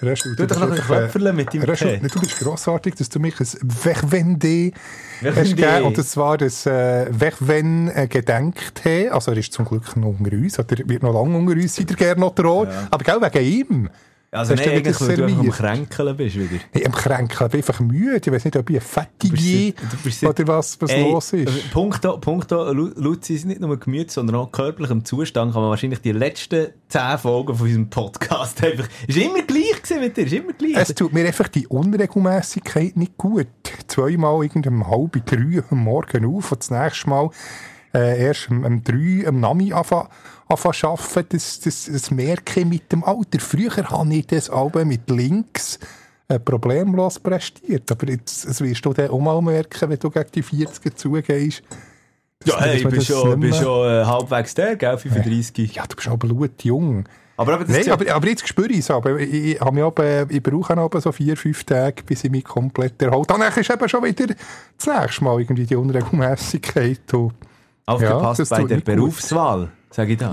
Restu, Du doch noch ein bist Klöpferle mit deinem Restu, Tee. du bist grossartig, dass du mich ein Wegwende hast gegeben. Und das war das äh, Wegwen äh, Gedenktee. Also er ist zum Glück noch unter uns. Oder wird noch lange unter uns sein, der Gernot Rohr. Aber gell, wegen ihm. Also nein, eigentlich, weil du am? Kränkeln bist wieder. Nee, am Kränkeln, ich bin einfach müde. Ich weiß nicht, ob ich seit- oder was, was Ey, los ist. also Punkto, Punkto Lu- Luzi ist nicht nur Gemüt, sondern auch körperlichem Zustand kann man wahrscheinlich die letzten zehn Folgen von unserem Podcast einfach, ist immer gleich gewesen mit dir, ist immer gleich. Es tut mir einfach die Unregelmäßigkeit nicht gut. Zweimal irgendeinem halb drei am Morgen auf und das nächste Mal äh, erst um, um drei am Nami anfangen arbeiten. Das, das, das merke ich mit dem Alter. Früher habe ich das Album mit links äh, problemlos prestiert. Aber jetzt das wirst du dann auch mal merken, wenn du gegen die 40 zugehst. ja, hey, bist das schon, mehr- schon äh, halbwegs der, gell, 35. Ja, du bist auch blutjung. Aber, aber Nein, aber, aber jetzt spüre ich es. Aber ich, ich, habe mich aber, ich brauche so vier, fünf Tage, bis ich mich komplett erhalte. Danach ist eben schon wieder das nächste Mal irgendwie die Unregelmäßigkeit. Und aufgepasst ja, bei der nicht gut. Berufswahl, sage ich da.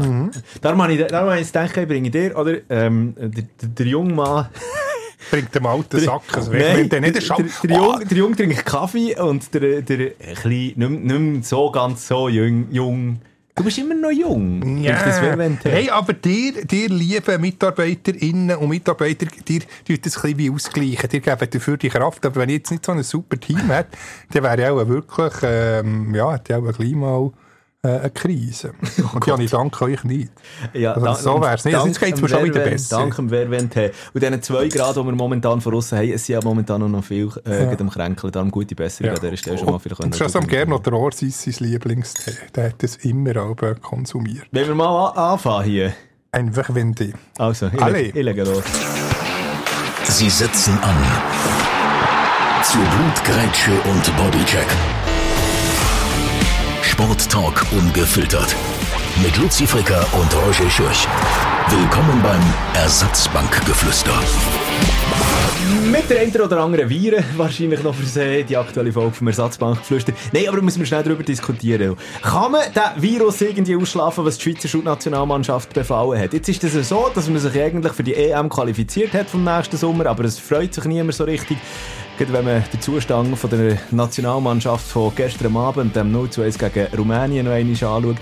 Darum habe ich, darum habe ich gedacht, ich bringe dir, oder, ähm, der, der, der junge Mann, bringt dem alten Sack weg. Nein, der nicht der, der, der, Jung, der Jung trinkt Kaffee und der, der, ein bisschen, nicht, nicht so ganz so jung, jung. Du bist immer noch jung. Ja. Du- Hey, aber dir, dir lieben Mitarbeiterinnen und Mitarbeiter, dir tut das ein bisschen wie ausgleichen. Dir geben dafür die Kraft. Aber wenn ich jetzt nicht so ein super Team hätte, dann wäre ich auch wirklich, ähm, ja, hätte ich auch gleich mal äh, eine Krise. Und ja, ich danke euch nicht. Ja, Also, dank- so wär's nicht. Also, jetzt dank geht's mir schon wieder besser. Dank dem Wer wenn te. Und diesen zwei Grad, die wir momentan von außen haben, es sind ja momentan noch viel äh, ja. am Kränkeln. Darum gute Besserung an dieser Stelle schon mal. Vielleicht Und können schon am Gernot Rohr sein, sein Lieblingstee. Der hat das immer auch konsumiert. Wenn wir mal an anfangen hier. Einfach wenn die. Also, ich, Alle. ich lege los. Sie setzen an. Zu Blutgrätsche und Bodycheck. Sporttalk ungefiltert. Mit Luzi Fricker und Roger Schürch. Willkommen beim Ersatzbankgeflüster. Mit der einen oder anderen Viren wahrscheinlich noch versehen, die aktuelle Folge vom Ersatzbankgeflüster. Nein, aber da müssen wir schnell darüber diskutieren. Kann man den Virus irgendwie ausschlafen, was die Schweizer Schulnationalmannschaft befallen hat? Jetzt ist es das so, dass man sich eigentlich für die EM qualifiziert hat vom nächsten Sommer, aber es freut sich niemand so richtig. Gerade wenn man den Zustand von der Nationalmannschaft von gestern Abend, dem 0 zu 1 gegen Rumänien, noch einmal anschaut.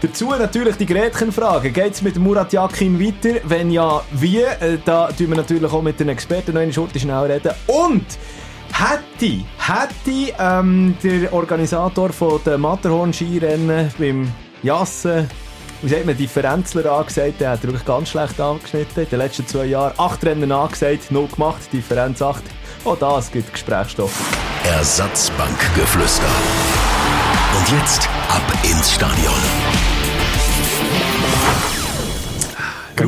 Dazu natürlich die Gretchenfrage. Geht es mit Murat Yakin weiter? Wenn ja, wie? Äh, Da tun wir natürlich auch mit den Experten noch Schurte schnell reden. Und hätte, hätte ähm, der Organisator von der Matterhorn-Skirennen beim Jassen wie sagt man, Differenzler angesagt, der hat wirklich ganz schlecht angeschnitten. In den letzten zwei Jahren acht Rennen angesagt, null gemacht, Differenz 8. Auch das gibt Gesprächsstoff. Ersatzbankgeflüster. Und jetzt ab ins Stadion.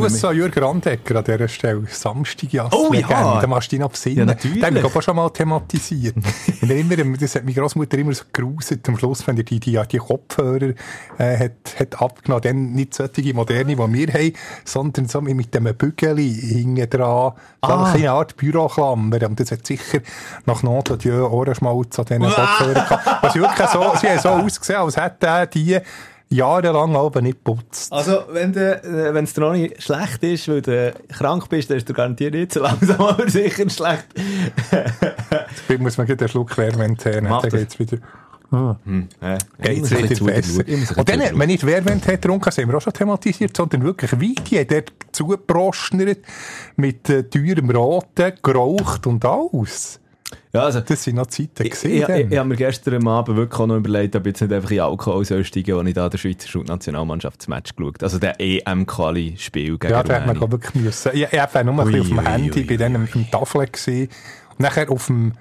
Gruß an Jürgen Randecker an dieser Stelle. Samstag, ja. Oh ja. Da machst du dich noch besinnen. Ja, natürlich. Den haben wir auch schon mal thematisiert. Und immer, das hat meine Großmutter immer so geruset. Am Schluss, wenn er die, die, die Kopfhörer äh, hat, hat abgenommen. Dann nicht solche moderne, die wir haben, sondern so mit dem Bügeli hinten dran. So Ah. eine kleine Art Büroklammer. Und das hat sicher nach Not und Ohrenschmalz an diesen Kopfhörern gehabt. Was wirklich so, sie haben so ausgesehen, als hätte er die jahrelang aber nicht geputzt. Also, wenn äh, es dir noch nicht schlecht ist, weil du krank bist, dann ist du garantiert nicht so langsam, aber sicher schlecht. Jetzt muss man gleich einen Schluck nehmen, Mach dann geht's wieder. Geht's immer ein wieder bisschen besser. Und dann hat zuschauen. man nicht Wärmwente getrunken, das haben wir auch schon thematisiert, sondern wirklich Wein, der zugeprostert, mit äh, teurem Roten, geraucht und alles. Ja, also, Das sind noch Zeiten ich, ich, gewesen. ich, dann. ich habe mir gestern Abend wirklich auch noch überlegt, ob ich jetzt nicht einfach in Alkohol soll steigen, als ich da der Schweizer Schulnationalmannschaft das Match geschaut Also der EM-Quali-Spiel gegen Ja, da hätte man ich wirklich müssen. Ich, ich war nur ein Ui, bisschen auf dem ui, Handy, ui, bei denen im Tafel gewesen. Und nachher auf dem,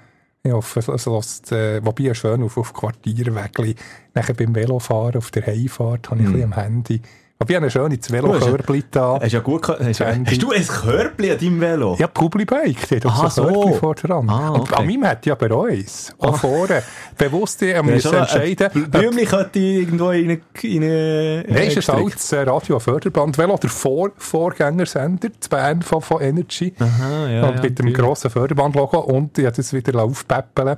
ja, auf, also, äh, wobei ja schön auf, auf Quartierwägli. Nachher beim Velofahren auf der Heimfahrt habe ich ein bisschen am Handy. Ich habe ein schönes Velokörbli da. Hast ja gut hast, hast du ein Körbli an deinem Velo? Ja, Publibike, die hat Aha, auch so ein so. Körbchen vor dran. Ah, okay. an meinem hat ja aber eins. Auch vorne. Bewusst, Ja, muss entscheiden. Blümchen könnte irgendwo in eine... In eine Nein, ist ein altes äh, Radio-Förderband. Velo, der Vor Vorgängersender, das Band von, von Energy. Aha, ja, und ja, mit dem grossen Förderband-Logo. Und ich habe das wieder aufpäppeln.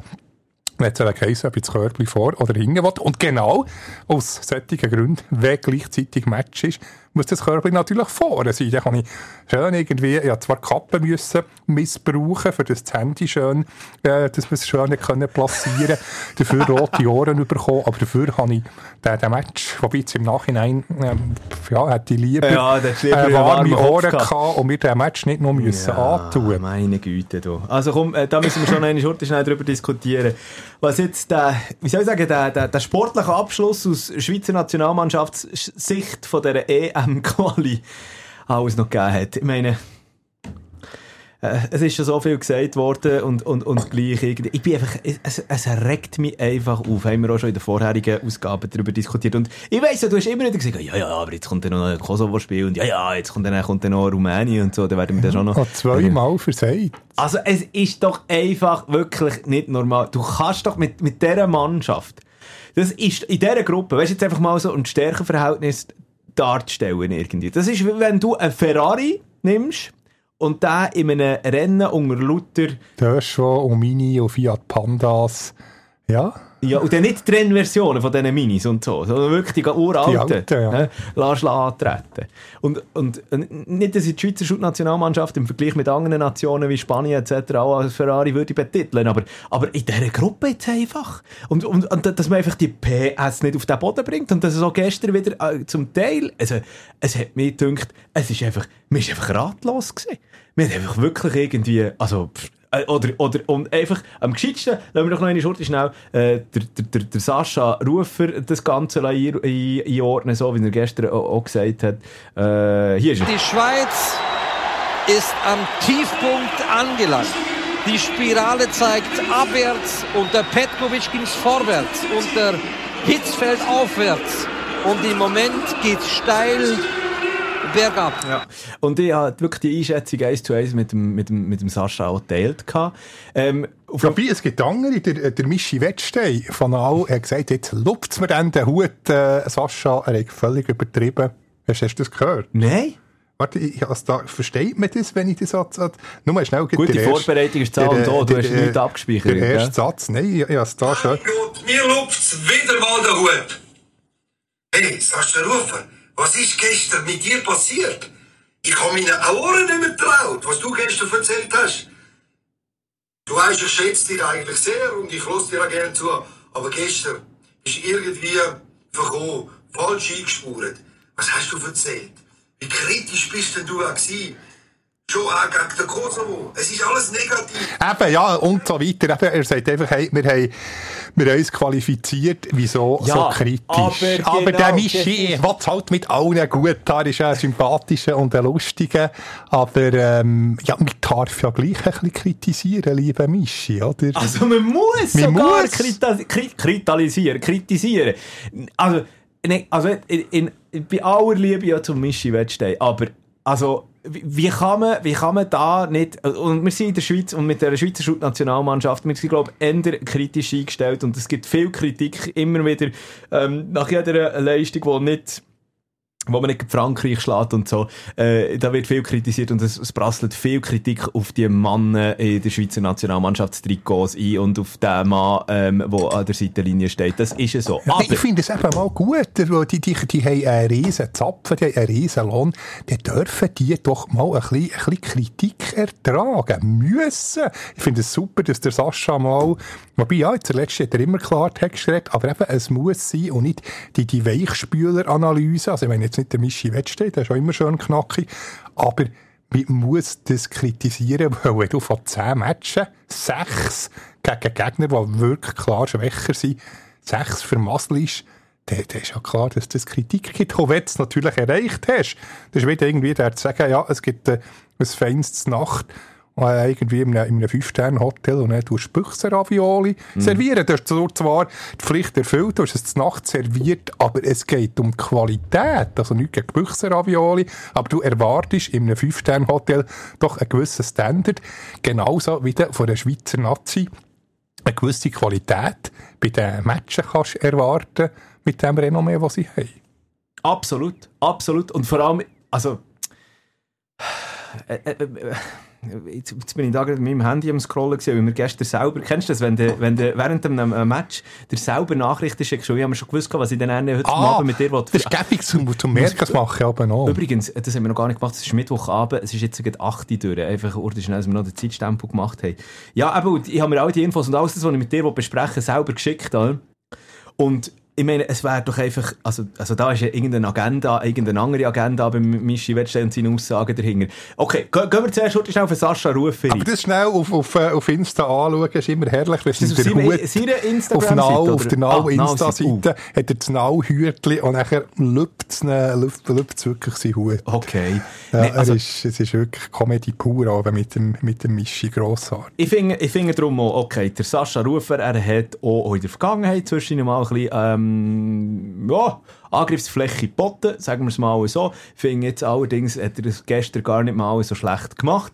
Es eben geheißen, ob ich das Körbchen vor oder hinten will. Und genau aus solchen Gründen, wenn gleichzeitig Match ist, muss das Körbchen natürlich vorne sein. Dann kann ich schön irgendwie, ja, zwar Kappen müssen missbrauchen, für das Handy schön, äh, dass wir es schön können platzieren dafür rote Ohren bekommen, aber dafür habe ich den, den Match, wobei jetzt im Nachhinein, ähm, ja, hätte ich lieber, Ja, lieber äh, warme warmen Kopf Ohren gehabt. und mir den Match nicht noch müssen antun. meine Güte, du. Also komm, äh, da müssen wir schon eine Schurte schnell drüber diskutieren. Was jetzt der, wie soll ich sagen, der, der, der sportliche Abschluss aus Schweizer Nationalmannschaftssicht von dieser EM-Quali alles noch gegeben hat. Ich meine, äh, es ist schon so viel gesagt worden und, und, und gleich irgendwie. Ich bin einfach, es, es regt mich einfach auf. Haben wir auch schon in der vorherigen Ausgabe darüber diskutiert. Und ich weiss ja, du hast immer wieder gesagt, ja, ja, aber jetzt kommt dann noch ein Kosovo-Spiel und ja, ja, jetzt kommt dann, kommt dann noch Rumänien und so, dann werden wir das schon noch. Oh, zweimal versagt. Also es ist doch einfach wirklich nicht normal. Du kannst doch mit, mit dieser Mannschaft, das ist in dieser Gruppe, weißt du, jetzt einfach mal so ein Stärkenverhältnis darzustellen irgendwie. Das ist, wenn du einen Ferrari nimmst und den in einem Rennen unter Luther, Döschwo und Mini und Fiat Pandas. Ja, ja, und dann nicht die Rennversionen von diesen Minis und so, sondern wirklich die uralten, Die alten, ja. lass du antreten. Und, und, und nicht, dass ich die Schweizer Schulnationalmannschaft im Vergleich mit anderen Nationen wie Spanien etc. auch als Ferrari würde betiteln, aber, aber in dieser Gruppe jetzt einfach. Und, und, und dass man einfach die PS nicht auf den Boden bringt und dass es auch gestern wieder äh, zum Teil, also es hat mich gedacht, es ist einfach, man ist einfach ratlos gewesen. Wir haben einfach wirklich irgendwie, also, pff, äh, oder, oder, und einfach, am gescheitsten, lassen wir noch eine Schurte schnell, äh, der, der, der, der Sascha Rufer das Ganze ein, ein, einordnen, so wie er gestern auch, gesagt hat. Äh, hier ist er. Die Schweiz ist am Tiefpunkt angelangt. Die Spirale zeigt abwärts, unter Petkovic ging es vorwärts, unter Hitzfeld aufwärts. Und im Moment geht es steil bergab. Ja. Und ich habe wirklich die Einschätzung 1 zu 1 mit dem, mit dem, mit dem Sascha auch geteilt. gehabt. Ähm, Wobei, es gibt andere, der, der Mischi Wettstein von all hat gesagt, jetzt lupft mir dann den Hut, äh, Sascha, er hat völlig übertrieben. Hast, hast du das gehört? Nein? Warte, ich, also da, versteht man das, wenn ich das Satz hat? Nur mal schnell Gut, die der erste- Vorbereitung ist da und da, du hast nichts abgespeichert, Der erste? Satz, nein, ich, ich habe es da schon. Gut, mir lupft's wieder mal der Hut. Hey, Sascha Rufer, was ist gestern mit dir passiert? Ich habe meinen Ohren nicht mehr traut, was du gestern erzählt hast. Du weißt, ich schätze dich eigentlich sehr und ich lasse dir auch gerne zu. Aber gestern ist irgendwie verkommen, falsch eingespurt. Was hast du erzählt? Wie kritisch bist denn du auch gewesen? Schon auch gegen den Kosovo. Es ist alles negativ. Eben, ja, und so weiter. Eben, er sagt einfach, hey, wir haben, wir haben uns qualifiziert. Wieso Ja, so kritisch? aber genau, der Mischi, ist- was halt mit allen gut, er ist ein sympathischer und ein lustiger. Aber, ähm, ja, man darf ja gleich ein bisschen kritisieren, lieber Mischi, oder? Also man muss Man sogar muss. Krita kri kritalisieren, kritisieren. Also, ne, also in, in, bei aller Liebe ja zum Mischi Wettstein, aber also wie, kann man, wie kann man da nicht, und wir sind in der Schweiz und mit der Schweizer Nationalmannschaft, wir sind glaube ich eher kritisch eingestellt und es gibt viel Kritik immer wieder ähm, nach jeder Leistung, die nicht wo man nicht Frankreich schlägt und so, äh, da wird viel kritisiert und es, es prasselt viel Kritik auf die Männer in der Schweizer Nationalmannschaftstrikots ein und auf den Mann, ähm, der an der Seitenlinie steht. Das ist ja so. Ja, Aber, ich finde es eben mal gut, weil die, die, die haben einen riesen Zapfen, die haben einen riesen Lohn. Dann dürfen die doch mal ein bisschen, ein bisschen Kritik ertragen müssen. Ich finde es super, dass der Sascha mal, wobei ja, zuletzt hat er immer Klartext geredet, aber eben, es muss sein und nicht die, die Weichspüler-Analyse. Also, ich meine jetzt nicht der Mischi Wettstein, der ist schon immer schön knackig, aber man muss das kritisieren, weil wenn du von 10 Matchen sechs gegen Gegner, die wirklich klar schwächer sind, sechs vermasselst, dann, dann ist ja klar, dass das Kritik gibt, auch wenn du es natürlich erreicht hast. Das ist wieder irgendwie der zu sagen, ja, es gibt äh, ein feines Nacht, äh, irgendwie in einem, in einem Fünf-Sterne-Hotel und dann tust du Büchsenravioli servieren. Du hast zwar- zwar die Pflicht erfüllt, du hast es zur Nacht serviert, aber es geht um Qualität. Also nicht gegen Büchsenravioli, aber du erwartest in einem Fünf-Sterne-Hotel doch einen gewissen Standard. Genauso wie du von der Schweizer Nazi eine gewisse Qualität bei den Matchen kannst erwarten mit dem Renommee, das sie haben. absolut, absolut. Und vor allem, also, äh, äh, äh, jetzt, jetzt bin ich da gerade mit meinem Handy am Scrollen gewesen, weil wir gestern selber, kennst du das, wenn du, wenn du während einem äh, Match dir selber Nachrichten schickst, ich habe schon gewusst, was ich dann heute Ah, Abend mit dir will. Das ist gäbig zum, zum Merken, das mache ich aber noch. Übrigens, das haben wir noch gar nicht gemacht, es ist Mittwochabend, es ist jetzt gerade 8 Uhr durch, einfach schnell, dass wir noch den Zeitstempel gemacht haben. Ja, aber ich habe mir all die Infos und alles, das, was ich mit dir besprechen will, selber geschickt. Oder? Und ich meine, es wäre doch einfach, also, also da ist ja irgendeine Agenda, irgendeine andere Agenda bei Mischi Wettstein und seinen Aussagen dahinter. Okay, gehen wir zuerst schnell auf Sascha Rufer Aber das schnell auf, auf, äh, auf Insta anschauen, ist immer herrlich. Ist sie auf den seiner- Hut auf Nau, auf der Ah, Nau Nau-Seite. Insta-Seite hat er das Nau-Hütli und nachher lübt es es wirklich seinen Hut. Okay. Ja, Nee, also, ist, es ist wirklich Comedy pur, aber mit dem, mit dem Mischi grossartig. Ich finde, ich finde darum auch, okay, der Sascha Rufer, er hat auch, auch in der Vergangenheit zwischen mal ein bisschen, ähm, ja, Angriffsfläche geboten, sagen wir es mal so. Finde jetzt allerdings, hat er das gestern gar nicht mal so schlecht gemacht.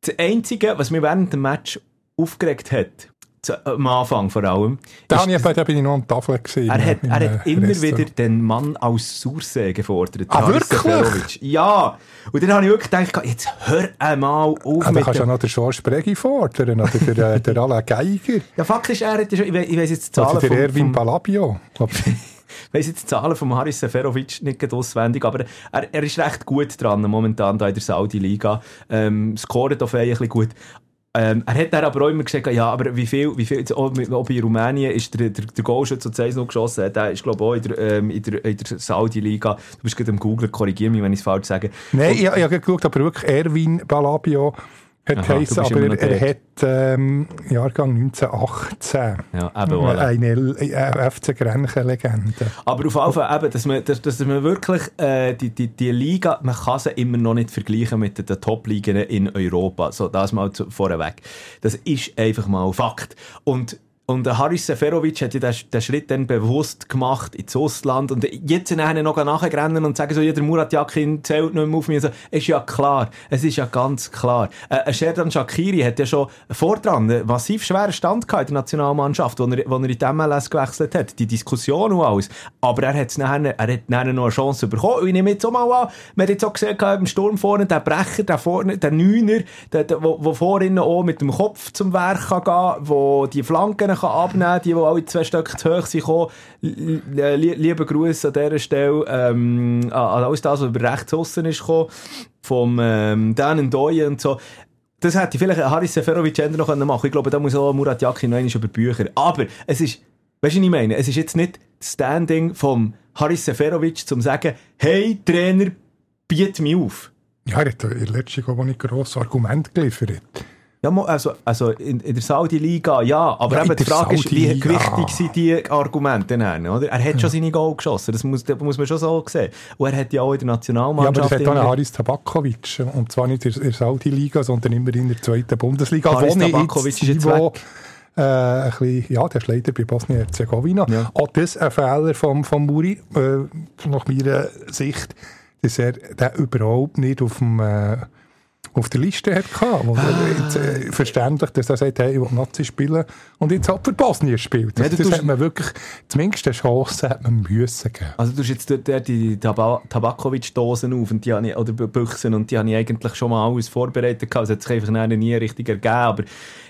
Das Einzige, was mich während dem Match aufgeregt hat, am Anfang vor allem, Da, ist, habe ich, da bin ich noch am Tafel gesehen. er hat, er äh, hat immer Restaurant. wieder den Mann aus Sursee gefordert. Ah, Haris wirklich? Ja. Und dann habe ich wirklich gedacht, jetzt hör einmal auf Ah, da mit kannst du ja noch den George Bregi fordern, oder der, äh, der Alain Geiger, Ja, faktisch, er hat ja schon, ich, ich weiss jetzt die Zahlen der vom, Erwin vom, Palabio. ich weiss jetzt die Zahlen von Haris Seferovic nicht auswendig, aber er, er ist recht gut dran momentan da in der Saudi-Liga. Ähm, scoret auf ein bisschen gut. Ähm, er hat dann aber auch immer gesagt, ja, aber wie viel, wie viel, auch, auch bei Rumänien ist der, der, der Goalschütze, der noch geschossen hat, der ist, glaube ich, auch in der, ähm, in der, in der Saudi-Liga. Du bist gerade am Google, korrigiere mich, wenn ich es falsch sage. Nein, ich, ich habe geschaut, aber wirklich Erwin Palabio hat Aha, aber er, hat ähm, Jahrgang 1918. Ja, eben, voilà. Eine äh, FC Grenchen-Legende. Aber auf jeden Fall eben, dass man, dass, dass man wirklich äh, die, die, die Liga, man kann sie immer noch nicht vergleichen mit den, den Top-Ligen in Europa. So, das mal zu, vorweg. Das ist einfach mal Fakt. Und und der Haris Seferovic hat ja den, den Schritt dann bewusst gemacht ins Ausland und jetzt nachher noch nachrennen und sagen so, ja, der Murat Yakin zählt nicht mehr auf mich. So, ist ja klar. Es ist ja ganz klar. Äh, ein Sherdan Shakiri hat ja schon vordran einen massiv schweren Stand gehabt in der Nationalmannschaft, wo er, wo er in die MLS gewechselt hat. Die Diskussion und alles. Aber er hat nachher, er hat nachher noch eine Chance bekommen. Und ich nehme jetzt auch mal an, man hat jetzt auch gesehen, im Sturm vorne, der Brecher, der vorne, der Neuner, der, der, wo, wo vorne auch mit dem Kopf zum Werk kann gehen, wo die Flanken kann abnehmen, die, die alle zwei Stück zu hoch sind, l- lie- Lieber Gruß an dieser Stelle, ähm, an alles das, was über rechts aussen ist gekommen, vom, ähm, Dan Ndoye und so. Das hätte vielleicht Haris Seferovic noch machen können. Ich glaube, da muss auch Murat Yakin noch einmal über Bücher. Aber es ist, weißt du, was ich meine? Es ist jetzt nicht das Standing vom Haris Seferovic, zum zu sagen, hey, Trainer, biet mich auf. Ja, er hat in der letzten Jahr nicht grosses Argument geliefert. Ja, also, also in, in der Saudi-Liga, ja, aber Ja, eben die Frage ist, wie wichtig sind die Argumente dann, oder? Er hat schon seine Goal geschossen, das muss, das muss man schon so sehen. Und er hat ja auch in der Ja, aber Nationalmannschaft... es hat auch einen Haris Tabakovic. Und zwar nicht in der Saudi-Liga, sondern immer in der zweiten Bundesliga. Haris Tabakovic ist jetzt Niveau, Äh, ein bisschen, ja, der ist leider bei Bosnien-Herzegowina. Ja. Auch das ein Fehler vom, vom Muri, äh, nach meiner Sicht, dass er den überhaupt nicht auf dem, äh, auf der Liste hat gehabt. Und, Ah. jetzt, äh, verständlich, dass er sagt, hey, ich will Nazi spielen und jetzt halt für Bosnien spielt. Ja, Das, du das tust- hat man wirklich, zumindest eine Chance hat man müssen geben. Also du hast jetzt dort, die Taba Tabakovic-Dosen auf und die habe ich, oder Büchsen und die habe ich eigentlich schon mal alles vorbereitet gehabt. Es hat sich einfach nie richtig ergeben, aber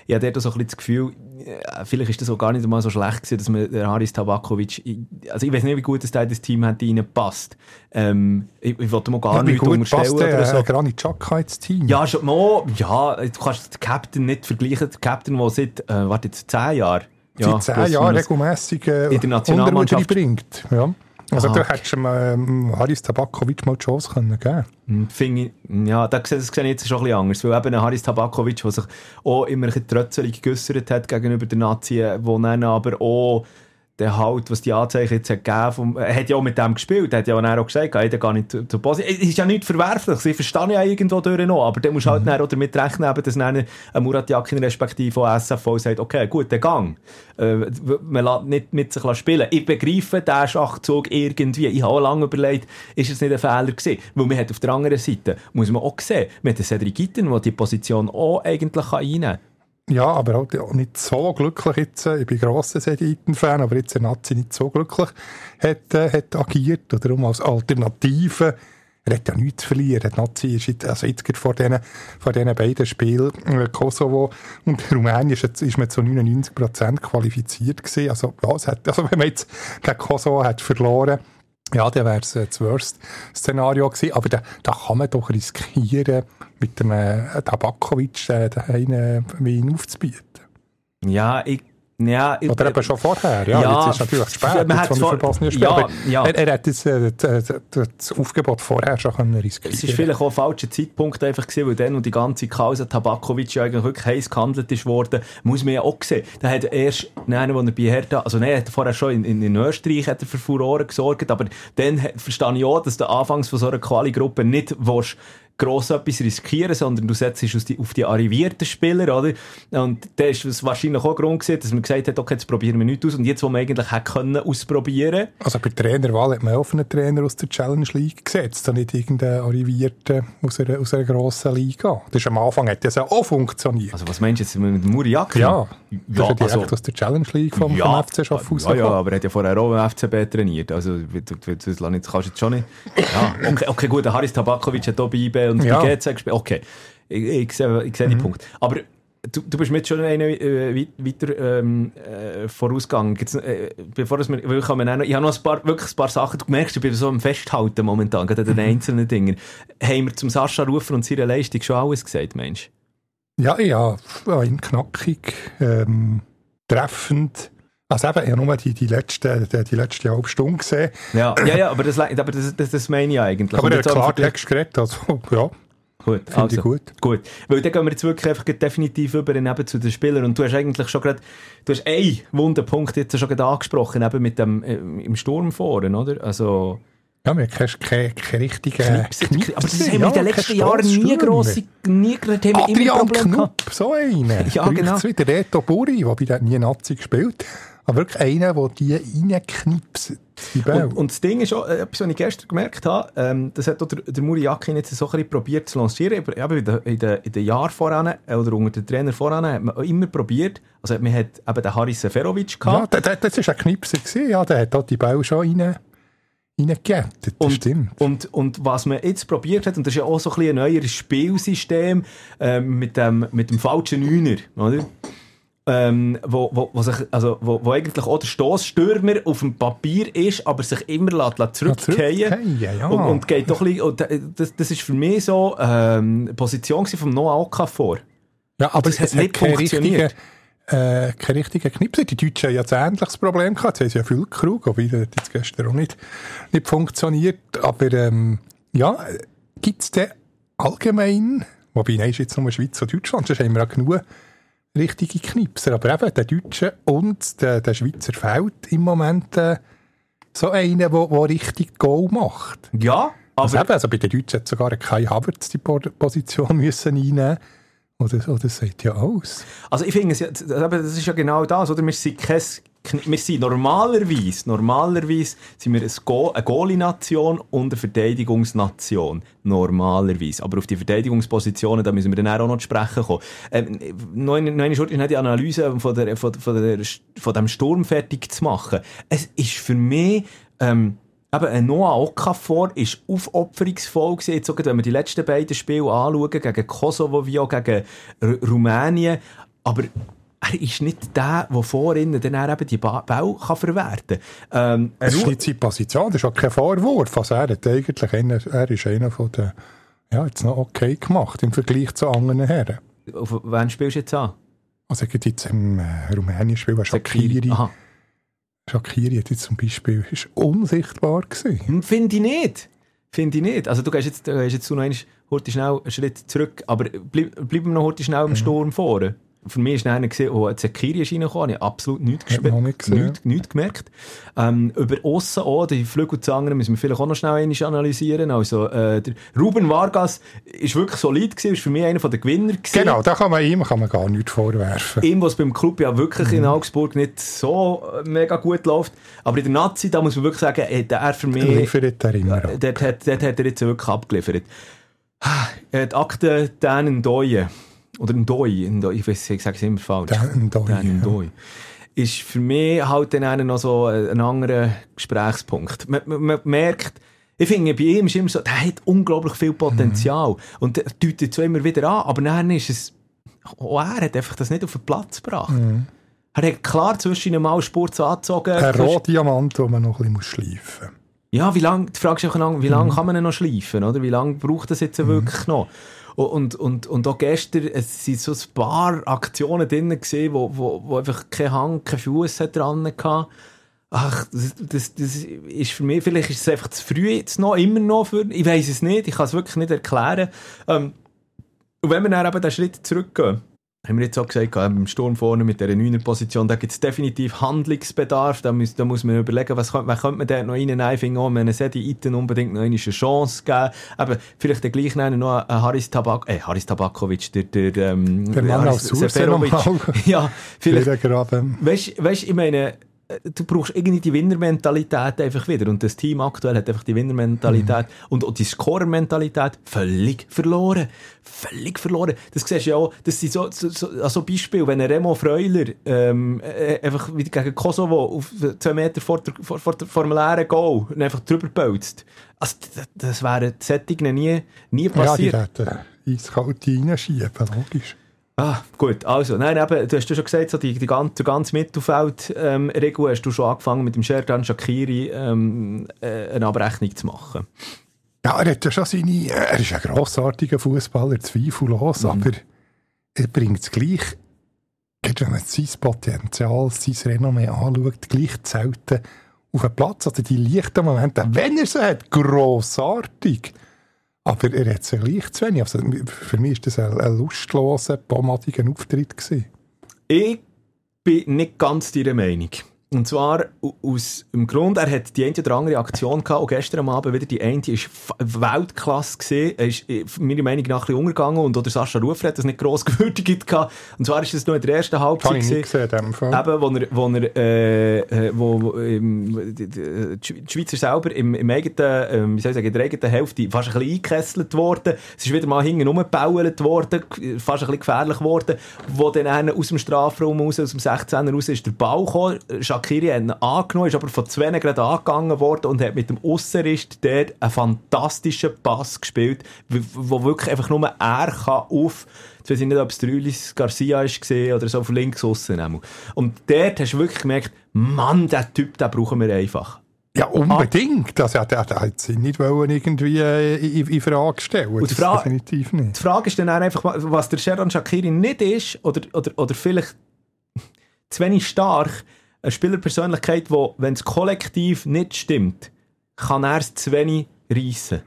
ich hatte dort so ein bisschen das Gefühl, ja, vielleicht ist das auch gar nicht mal so schlecht gewesen, dass man der Haris Tabakovic, also ich weiß nicht, wie gut das da in das Team hat reinpasst. Ähm, ich, ich wollte mal gar Ja, nicht unterstellen passt oder der so. äh, Granit Xhaka ins Team? Ja, schon mal, ja, du kannst den Captain nicht vergleichen. Der Captain, der seit, äh, warte jetzt, zehn Jahren, ja, seit zehn Jahren regelmässig äh, In der Nationalmannschaft. bringt. Ja. Also Ah, okay. hättest du ähm, Haris Tabakovic mal die Chance können geben Hm, ich, ja, das, das sehe ich jetzt schon ein bisschen anders. Weil eben Haris Tabakovic, der sich auch immer ein bisschen trötzelig geäussert hat gegenüber der Nazi, wo dann aber auch der Halt, was die Anzeichen jetzt hat gegeben, vom, er hat ja auch mit dem gespielt, er hat ja auch, auch gesagt, er geht gar nicht zu, zu Bosnien. Es ist ja nicht verwerflich, ich verstehe ja irgendwo durch noch, aber dann musst du halt dann auch damit rechnen, dass dann ein Murat Yakin respektive auch SFV sagt, okay, gut, der Gang. Äh, man lässt nicht mit sich spielen. Ich begreife diesen Schachzug irgendwie. Ich habe auch lange überlegt, ist es nicht ein Fehler gewesen? Weil man hat auf der anderen Seite, muss man auch sehen, man hat den Cedric Gitten, der die Position auch eigentlich einnehmen kann. Ja, aber halt auch nicht so glücklich jetzt. äh, Ich bin grosser Sediten-Fan, aber jetzt der Nazi nicht so glücklich hat, äh, hat agiert. Oder um als Alternative er hat ja nichts zu verlieren. Die Nazi ist jetzt, also jetzt gerade vor diesen, vor diesen beiden Spielen, äh, Kosovo und Rumänien, ist, ist man zu 99 Prozent qualifiziert gewesen. Also, ja, es hat, also wenn man jetzt gegen Kosovo hat verloren, ja, dann wäre es äh, das Worst-Szenario gewesen. Aber da, da kann man doch riskieren, mit dem äh, Tabakovic äh, einen Wein aufzubieten. Ja, ich, ja, ich- Oder eben schon vorher, ja. Ja, jetzt ist natürlich spät, man jetzt, vor- spielen. Ja, ja. Er, er hat das, äh, das, das Aufgebot vorher schon können riskieren Es ist vielleicht auch ein falscher Zeitpunkt einfach gewesen, weil dann, wo die ganze Causa Tabakovic ja eigentlich wirklich heiß gehandelt ist worden, muss man ja auch sehen. Da hat er erst, nein, wo er bei Hertha, also nein, er hat vorher schon in, in, in Österreich hat er für Furore gesorgt, aber dann verstehe ich auch, dass du anfangs von so einer Quali-Gruppe nicht willst, gross etwas riskieren, sondern du setzt auf die, auf die arrivierten Spieler, oder? Und da ist es wahrscheinlich auch Grund gewesen, dass man gesagt hat, okay, jetzt probieren wir nichts aus. Und jetzt, wo man eigentlich hätte können ausprobieren, Also bei Trainerwahl hat man auch einen Trainer aus der Challenge League gesetzt, und nicht irgendeinen Arrivierten aus einer, aus einer grossen Liga. Das ist am Anfang hat das ja auch funktioniert. also was meinst du jetzt mit Muriaki? ja, das ist ja ja also, aus der Challenge League vom, vom FC Schaffhausen ja, ja, aber er hat ja vorher auch im FCB trainiert. Also, du, du, du, nicht- kannst du jetzt schon nicht. Ja, okay, okay gut, der Haris Tabakovic hat auch bei IB und Ja. GC gespielt. Okay, ich, ich sehe, ich sehe den Punkt. Aber du, du bist mit schon eine, äh, weit- weiter ähm, äh, vorausgegangen. Gibt's, äh, bevor das wir, weil ich, habe noch, ich habe noch ein paar, wirklich ein paar Sachen, du merkst, ich bin so am Festhalten momentan, gerade an den einzelnen Dingen. Haben wir zum Sascha Rufer und seiner Leistung schon alles gesagt, Mensch? Ja, ja, in knackig, ähm, treffend. Also eben, ich habe nur die, die, letzte, die, die letzte halbe Stunde gesehen. Ja, ja, ja aber, das, aber das, das, das meine ich eigentlich. Aber er hat klar Text geredet, also ja, Gut, finde ich gut. Gut, weil dann gehen wir jetzt wirklich einfach definitiv über eben zu den Spielern und du hast eigentlich schon gerade, du hast einen Wunderpunkt jetzt schon gerade angesprochen, eben mit dem, äh, im Sturm vorne, oder? Also, Ja, wir haben keine, keine, richtigen aber das haben wir in den letzten Jahren nie grosse, nie, wir immer Adrian Probleme gehabt. Knupp, so einer. Ja, genau. wieder Reto Buri, der hat nie Nazi gespielt. Aber wirklich einer, der die reinknipst. Und, und das Ding ist auch, äh, etwas, was ich gestern gemerkt habe, ähm, das hat auch der, der Muriakin jetzt so ein bisschen probiert zu lancieren, aber eben in den in den- in den Jahren voran, äh, oder unter den Trainer voran, hat man auch immer probiert, also man hat eben den Haris Seferovic gehabt, ja, der, der, das war ein Knipser, gewesen, ja, der hat dort die Bälle schon rein, reingegettet, das stimmt. Und, und was man jetzt probiert hat, und das ist ja auch so ein, ein neueres Spielsystem ähm, mit, dem, mit dem falschen Neuner, oder? Ähm, wo, wo, wo, sich, also, wo, wo eigentlich auch der Stossstürmer auf dem Papier ist, aber sich immer lässt, zurückfallen, ja. und, und geht doch ein bisschen, und äh, das, das ist für mich so ähm, eine Position vom Noah Okafor. Ja, aber Das es hat hat nicht funktioniert. Äh, keinen richtigen Knipser. Die Deutschen haben ja ein ähnliches Problem gehabt. Sie haben ja viel Krug, wobei das hat jetzt gestern auch nicht, nicht funktioniert. Aber ähm, ja, gibt es denn allgemein, wobei nein, ist jetzt nur Schweiz und Deutschland, sonst haben wir auch genug richtige Knipser. Aber eben, der Deutsche und der, der Schweizer fehlt im Moment äh, so einer, der richtig Goal macht. Ja, aber Also, eben, also bei den Deutschen hat sogar kein Havertz die Po- Position müssen einnehmen oder, oder sieht ja aus. Also ich finde, ja- das ist ja genau das, oder? Wir sind, kein, wir sind normalerweise, normalerweise sind wir eine Goalie-Nation und eine Verteidigungsnation. Normalerweise. Aber auf die Verteidigungspositionen, da müssen wir dann auch noch sprechen kommen. Ähm, noch eine, nicht die Analyse von, der, von, von, der, von dem Sturm fertig zu machen. Es ist für mich, ähm, Eben, ein Noah Okafor ist aufopferungsvoll gewesen. Jetzt wenn wir die letzten beiden Spiele anschauen, gegen Kosovo wie auch gegen R Rumänien. Aber er ist nicht der, der vorhin dann eben die Bälle kann verwerten kann. Ähm, Es ist nicht seine Position, das ist auch kein Vorwurf. Also er hat eigentlich einer, er ist einer von den, ja, jetzt noch okay gemacht im Vergleich zu anderen Herren. auf wen spielst du jetzt an? Also jetzt im äh, Rumänien-Spiel, Shakiri, Aha. Shakiri jetzt zum Beispiel, ist unsichtbar gewesen. Hm, Finde ich nicht. Finde ich nicht. Also du gehst jetzt, du gehst jetzt noch heute schnell einen Schritt zurück, aber bleib, bleib mir noch heute schnell Mhm. im Sturm vorne. Für mich ist einer gesehen, oh, Zekiri ist reingekommen, ich habe absolut nichts auch nicht nichts, nichts gemerkt. Ähm, über aussen auch, die Flügel zu anderen müssen wir vielleicht auch noch schnell analysieren. Also, äh, der Ruben Vargas ist wirklich solid gewesen, ist für mich einer der Gewinner gewesen. Genau, da kann man ihm kann man gar nichts vorwerfen. Ihm, was beim Club ja wirklich Mhm. in Augsburg nicht so äh, mega gut läuft. Aber in der Nazi, da muss man wirklich sagen, hat er für mich... Liefert er immer ab. dort, hat, dort hat er jetzt wirklich abgeliefert. Äh, Die Akte Dan Ndoye, oder Ndoye, Ndoye, ich weiß, ich sage es immer falsch. Ndoye, Dan ja. Ndoye. Ist für mich halt dann noch so ein anderer Gesprächspunkt. Man, man, man merkt, Ich finde, bei ihm ist immer so, der hat unglaublich viel Potenzial. Und der deutet zwar immer wieder an, aber dann ist es, auch er hat einfach das nicht auf den Platz gebracht. Er hat klar zwischen mal Sport angezogen. Ein Rohdiamant, den man noch ein bisschen schleifen muss. Ja, wie lange, die Frage ist auch, wie lange kann man ihn noch schleifen, oder? Wie lange braucht das jetzt wirklich noch? Und, und, und auch gestern, es sind so ein paar Aktionen drin gesehen, wo, wo, wo einfach kein Hang, kein Fuß dran hatte. Ach, das, das, das ist für mich, vielleicht ist es einfach zu früh jetzt noch, immer noch für, ich weiß es nicht, ich kann es wirklich nicht erklären. Ähm, und wenn wir dann eben den Schritt zurückgehen, haben wir jetzt auch gesagt, im Sturm vorne mit dieser 9 Position, da gibt es definitiv Handlungsbedarf, da muss, da muss man überlegen, was könnte, was könnte man da noch reinnehmen, ich auch, man sollte Iten unbedingt noch eine Chance geben, aber vielleicht den gleich nennen noch einen Haris Tabak, äh, Haris Tabakovic, der, der, ähm, Der Mann Haris aus Seferovic. Ja, vielleicht. Weißt du, ich meine, äh, du brauchst irgendwie die Winnermentalität einfach wieder. Und das Team aktuell hat einfach die Winnermentalität und auch die Scorer-Mentalität völlig verloren. Völlig verloren. Das siehst du ja auch, das sind so, so, so also Beispiele, wenn ein Remo Freuler ähm, äh, einfach wieder gegen Kosovo auf zwei Meter vor, der, vor, vor, vor dem leeren Goal und einfach drüber pölzt. Also, das, das wäre Settingen nie, nie Ja, die passiert. hätten eiskalt reinschieben, logisch. Ah, gut, also, nein, eben, du hast ja schon gesagt, so die, die ganze, ganze Mittelfeld-Regel hast du schon angefangen mit dem Sherdan Shakiri ähm, äh, eine Abrechnung zu machen. Ja, er hat ja schon seine, er ist ein grossartiger Fußballer, zweifellos, aber er bringt es gleich, wenn man sein Potenzial, sein Renommee anschaut, gleich selten auf den Platz. Also die leichten Momente, wenn er sie hat, grossartig. Aber er hat sie gleich zu wenig. Also für mich war das ein, ein lustloser, pommadiger Auftritt. Gewesen. Ich bin nicht ganz deiner Meinung. Und zwar au- aus dem Grund, er hat die eine oder andere Aktion gehabt, und gestern Abend wieder die eine, die ist Weltklasse gesehen, er ist äh, meiner Meinung nach ein bisschen untergegangen und oder Sascha Rufer hat das nicht gross gewürdigt gehabt. Und zwar ist das nur in der ersten Halbzeit ich gesehen. nicht gesehen in dem Fall. Eben, wo er, wo er, äh, äh, wo, wo, ähm, die, Schweizer selber im, im eigenen, ähm, wie soll ich sagen, in der eigenen Hälfte fast ein bisschen eingekesselt worden. Es ist wieder mal hinten rumgebaut worden, fast ein bisschen gefährlich worden, wo dann einer aus dem Strafraum raus, aus dem 16er raus ist der Ball gekommen. Shakiri hat ihn angenommen, ist aber von zwei gerade angegangen worden und hat mit dem Aussenrist dort einen fantastischen Pass gespielt, wo, wirklich einfach nur er kann auf Jetzt weiß ich nicht, ob es der Ulis Garcia ist gesehen oder so auf links aussen. Und dort hast du wirklich gemerkt, Mann, der Typ, den brauchen wir einfach. Ja, unbedingt. Das hat er hat sie nicht wollen irgendwie äh, in, in Frage stellen. Und die Frage- definitiv Die nicht. Frage ist dann auch einfach, was der Sheran Shakiri nicht ist, oder, oder, oder vielleicht zu wenig stark, eine Spielerpersönlichkeit, die, wenn es kollektiv nicht stimmt, kann er es zu wenig reissen.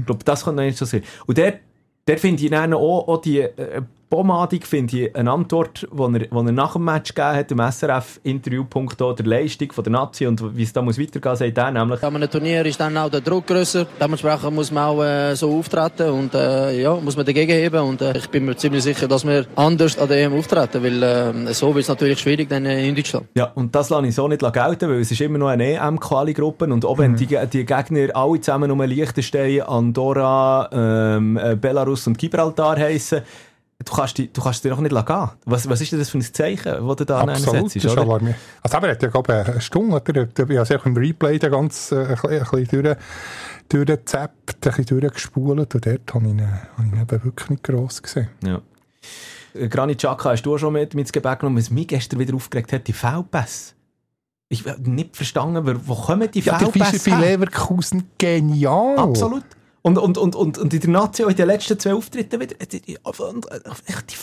Ich glaube, das kann nicht so sein. Und der, der finde ich dann auch, auch die äh, Pomadig finde ich eine Antwort, die er, wo er nach dem Match gegeben hat, im SRF-Interviewpunkt der Leistung von der Nazi und wie es da muss weitergehen, sagt er nämlich, An einem Turnier ist dann auch der Druck grösser. Dementsprechend muss man auch äh, so auftreten und äh, ja, muss man dagegen heben. Und äh, ich bin mir ziemlich sicher, dass wir anders an der EM auftreten, weil äh, so wird es natürlich schwierig dann äh, in Deutschland. Ja, und das lasse ich so nicht gelten, weil es ist immer noch eine EM-Quali-Gruppe und auch wenn die, die Gegner alle zusammen um Liechtenstein, Andorra, ähm, äh, Belarus und Gibraltar heissen, du kannst, die, du kannst dir doch nicht gehen. Was, was ist denn das für ein Zeichen, das du da Absolut, setzt, alarmierend. Also er hat ja glaube ich eine Stunde, oder? Er Ich habe es im Replay da ganz äh, ein bisschen, durch, durchgezappt, ein bisschen durchgespult und dort habe ich ihn, habe ich ihn eben wirklich nicht gross gesehen. Ja. Äh, Granit Xhaka hast du auch schon mit, mit ins Gebäck genommen, was mich gestern wieder aufgeregt hat, die Feldpässe. Ich habe nicht verstanden, wo, wo kommen die Ja, der Feldpässe Fischer bei Leverkusen, genial. Absolut. Und, und, und, und, und in der Nation in den letzten zwei Auftritten wieder, die, echt die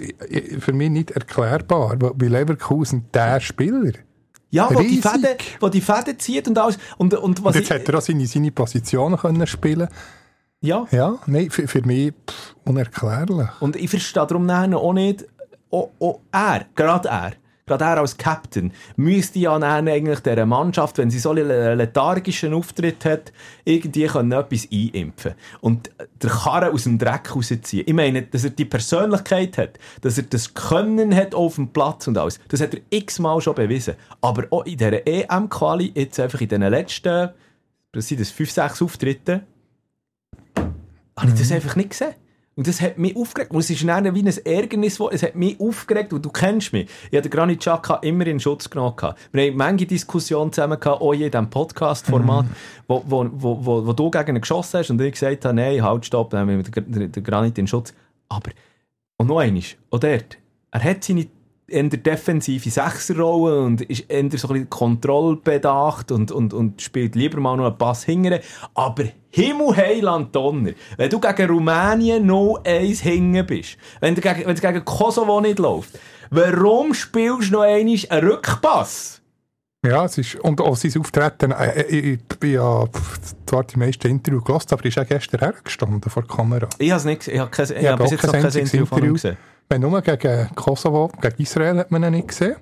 äh, für mich nicht erklärbar. Weil Bei Leverkusen der Spieler. Ja, wo die. Fäden, wo die Fäden zieht und alles. Und, und was Und jetzt ich, hätte er auch seine, seine Positionen können spielen ja, Ja, nein, für, für mich pff, unerklärlich. und ich verstehe darum auch nicht, auch, auch er, gerade er, gerade er als Captain, müsste ja dann eigentlich dieser Mannschaft, wenn sie so einen lethargischen Auftritt hat, irgendwie können etwas einimpfen und der Karren aus dem Dreck rausziehen. Ich meine, dass er die Persönlichkeit hat, dass er das Können hat auf dem Platz und alles, das hat er x-mal schon bewiesen. Aber auch in dieser EM-Quali, jetzt einfach in den letzten, was sind das, fünf, sechs Auftritten, habe ich das einfach nicht gesehen. Und das hat mich aufgeregt. Und es ist dann wie ein Ärgernis. Es hat mich aufgeregt. Und du kennst mich. Ich habe den Granit Xhaka immer in Schutz genommen. Wir haben manche Diskussionen zusammen gehabt, auch in diesem Podcast-Format, wo, wo, wo, wo, wo du gegen ihn geschossen hast und ich gesagt habe, nein, halt, stopp, dann haben wir den Granit in Schutz. Aber, und noch eines, auch dort, er hat seine eher defensive Sechserrolle und ist eher so ein bisschen Kontrollbedacht und, und, und spielt lieber mal noch einen Pass hingere. Aber Himmel, Heiland, Donner. Wenn du gegen Rumänien noch eins hingen bist, wenn, du gegen, es gegen Kosovo nicht läuft, warum spielst du noch einmal einen Rückpass? Ja, es ist, und auch sein Auftreten, äh, ich, ich bin ja zwar die meisten Interviews gelassen, aber ist auch gestern hergestanden vor der Kamera. Ich habe es nicht. Ich habe, kein, ich Ja, habe bis jetzt noch kein Interview ihm gesehen. Wenn nur gegen Kosovo, gegen Israel hat man ihn nicht gesehen.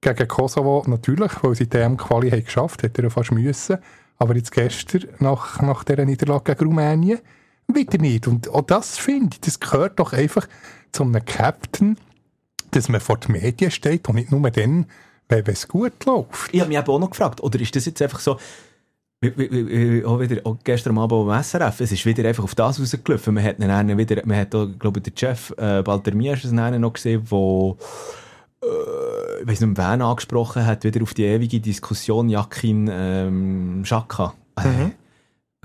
Gegen Kosovo natürlich, weil sie die EM-Quali haben geschafft, hätte er fast müssen. Aber jetzt gestern, nach, nach dieser Niederlage gegen Rumänien, wieder nicht. Und auch das finde ich, das gehört doch einfach zu einem Captain, dass man vor den Medien steht und nicht nur dann, wenn es gut läuft. Ich habe mich eben auch noch gefragt, oder ist das jetzt einfach so, wie, auch wieder, auch gestern Abend am SRF, es ist wieder einfach auf das rausgelaufen. Man hat dann wieder, man hat auch, glaube ich, der Chef, äh, Walter Miesch, dann noch gesehen, wo, äh, ich weiss nicht, wen angesprochen hat, wieder auf die ewige Diskussion Jakin, ähm, Schaka. Äh,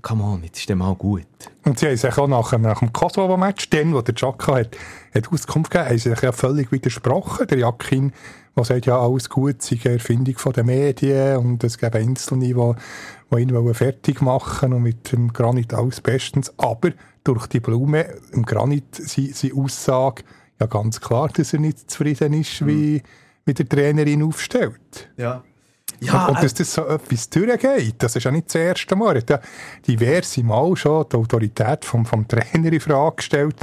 come on, jetzt ist der mal gut. Und sie haben sich auch nach, dem- nach dem Kosovo-Match, dann, wo der Chaka hat, hat Auskunft gegeben, haben sie sich ja völlig widersprochen. Der Jakin, der sagt, ja, alles gut, sei eine Erfindung den Medien und es gäbe Einzelne, die, die ihn fertig machen und mit dem Granit alles bestens. Aber durch die Blume, im Granit, seine, seine Aussage, ja ganz klar, dass er nicht zufrieden ist, wie, wie der Trainer ihn aufstellt. Ja. und, und dass das so etwas durchgeht, das ist ja nicht das erste Mal. Er hat ja diverse Mal schon die Autorität vom, vom Trainer in Frage gestellt.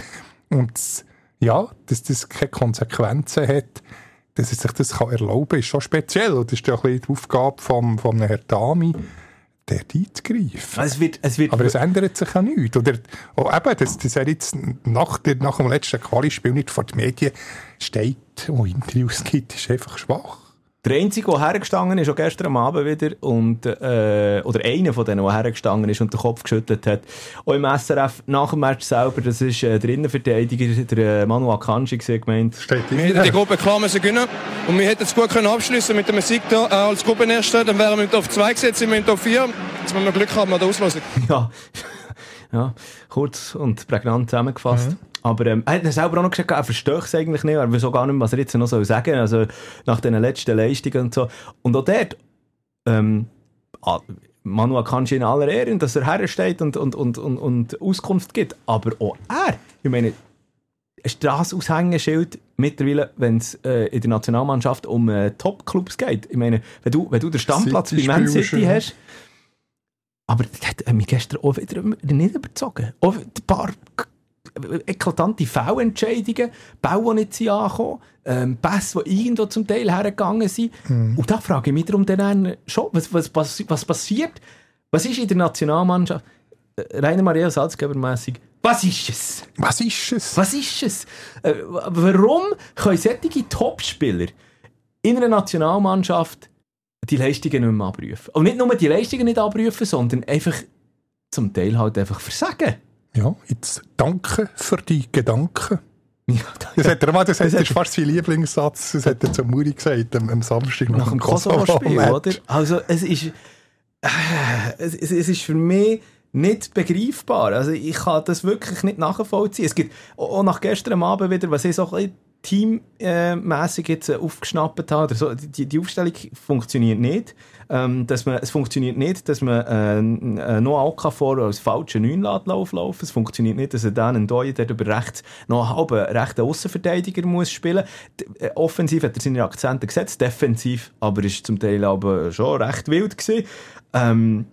Und das- ja, dass das keine Konsequenzen hat, dass er sich das kann erlauben kann, ist schon speziell. Das ist ja ein bisschen die Aufgabe vom, vom Herrn Dami, der einzugreifen. es wird, es wird, Aber es ändert sich ja nichts. Oder oh, eben, dass, dass er jetzt nach, der, nach dem letzten Quali-Spiel nicht vor den Medien steht und Interviews gibt, ist einfach schwach. Der Einzige, der hergestanden ist, auch gestern am Abend wieder, und, äh, oder einer von denen, der hergestanden ist und den Kopf geschüttelt hat, auch im SRF nach dem Match selber, das ist äh, der Innenverteidiger, der äh, Manu Akanji, gewesen, gemeint. Steht Wir hätten die Gruppe klar müssen gewinnen und wir hätten es gut können abschließen mit dem Sieg da, äh, als Gruppenerster. Dann wären wir in Top 2 gesetzt, sind wir in Top 4. Jetzt müssen wir Glück haben an der Auslosung. Ja, ja, kurz und prägnant zusammengefasst. Aber ähm, er hat selber auch noch gesagt, er versteht es eigentlich nicht, er weiß auch gar nicht was er jetzt noch soll sagen soll, also nach den letzten Leistungen und so. Und auch dort, ähm, ah, Manu Akanji in aller Ehren, dass er hersteht und, und, und, und, und Auskunft gibt, aber auch er, ich meine, ein Straßenaushängeschild mittlerweile, wenn es äh, in der Nationalmannschaft um äh, Top-Clubs geht. Ich meine, wenn du, wenn du den Stammplatz bei Man City hast, aber das hat mich gestern auch wieder nicht überzogen. Auch ein paar eklatante Fehlentscheidungen, Bau, die nicht sind angekommen, ähm, Pässe, die irgendwo zum Teil hergegangen sind. Und da frage ich mich darum dann schon, was, was, was, was passiert? Was ist in der Nationalmannschaft? Äh, Rainer Maria Salzgeber-mässig. Was ist es? Was ist es? Was ist es? Äh, warum können solche Topspieler in einer Nationalmannschaft die Leistungen nicht mehr abrufen? Und nicht nur die Leistungen nicht abrufen, sondern einfach zum Teil halt einfach versagen. Ja, jetzt danke für die Gedanken. Ja, Das, hat er mal, das, Das ist fast sein Lieblingssatz. Das hat er zu Muri gesagt am, am Samstag nach dem Kosovo-Spiel, oder? Also, es ist, äh, es, es, ist für mich nicht begreifbar. Also, ich kann das wirklich nicht nachvollziehen. Es gibt auch nach gestern Abend wieder, was ich so ein teammässig jetzt äh, aufgeschnappt habe, oder so, die, die Aufstellung funktioniert nicht. Ähm, dass man, es funktioniert nicht, dass man äh, äh, noch Okafor als falschen Neunladen auflaufen. Es funktioniert nicht, dass er dann einen Doyen, der über rechts noch einen halben rechten Außenverteidiger muss spielen. D äh, offensiv hat er seine Akzente gesetzt, defensiv aber ist zum Teil aber schon recht wild gewesen. Ähm,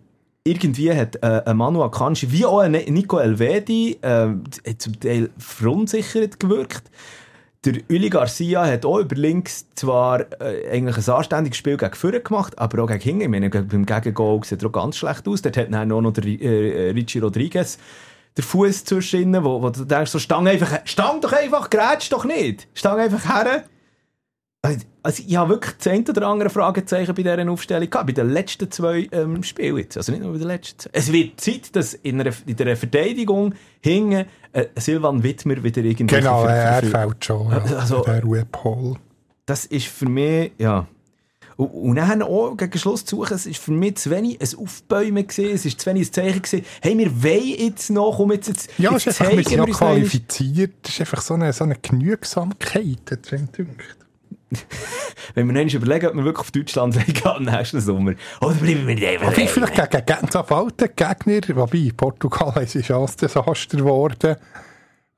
irgendwie hat äh, Manu Akanji, wie auch Nico Elvedi, äh, zum Teil verunsichert gewirkt. Der Uli Garcia hat auch über links zwar äh, eigentlich ein anständiges Spiel gegen Führer gemacht, aber auch gegen hinten. Ich meine, beim Gegengol sieht er auch ganz schlecht aus. Dort hat dann auch noch der äh, Richie Rodriguez der Fuß zwischen wo, wo du denkst, so, stang einfach, stang doch einfach, grätsch doch nicht. Stang einfach her. Also, also ich habe wirklich eine oder andere Fragezeichen bei dieser Aufstellung gehabt, bei den letzten zwei ähm, Spielen jetzt. Also nicht nur bei den letzten zwei. Es wird Zeit, dass in, einer, in der Verteidigung hinten äh, Silvan Wittmer wieder irgendwie... Genau, für- äh, er für- fällt schon. Ja, Also- der Ruhepol. das ist für mich, ja. Und, und dann auch gegen Schluss zu suchen, es ist für mich zu wenig ein Aufbäumen gewesen, es ist zu wenig ein Zeichen gewesen, hey, wir wollen jetzt noch, komm jetzt, jetzt, Ja, es jetzt ist einfach, wir sind noch wir qualifiziert. Es ist einfach so eine, so eine Genügsamkeit, hat gedacht. Wenn wir uns überlegen, ob wir wirklich auf Deutschland gehen am nächsten Sommer. Oder bleiben wir nicht einfach Aber vielleicht gegen, so alte Gegner, wobei Portugal ist ein Chance-Desaster geworden.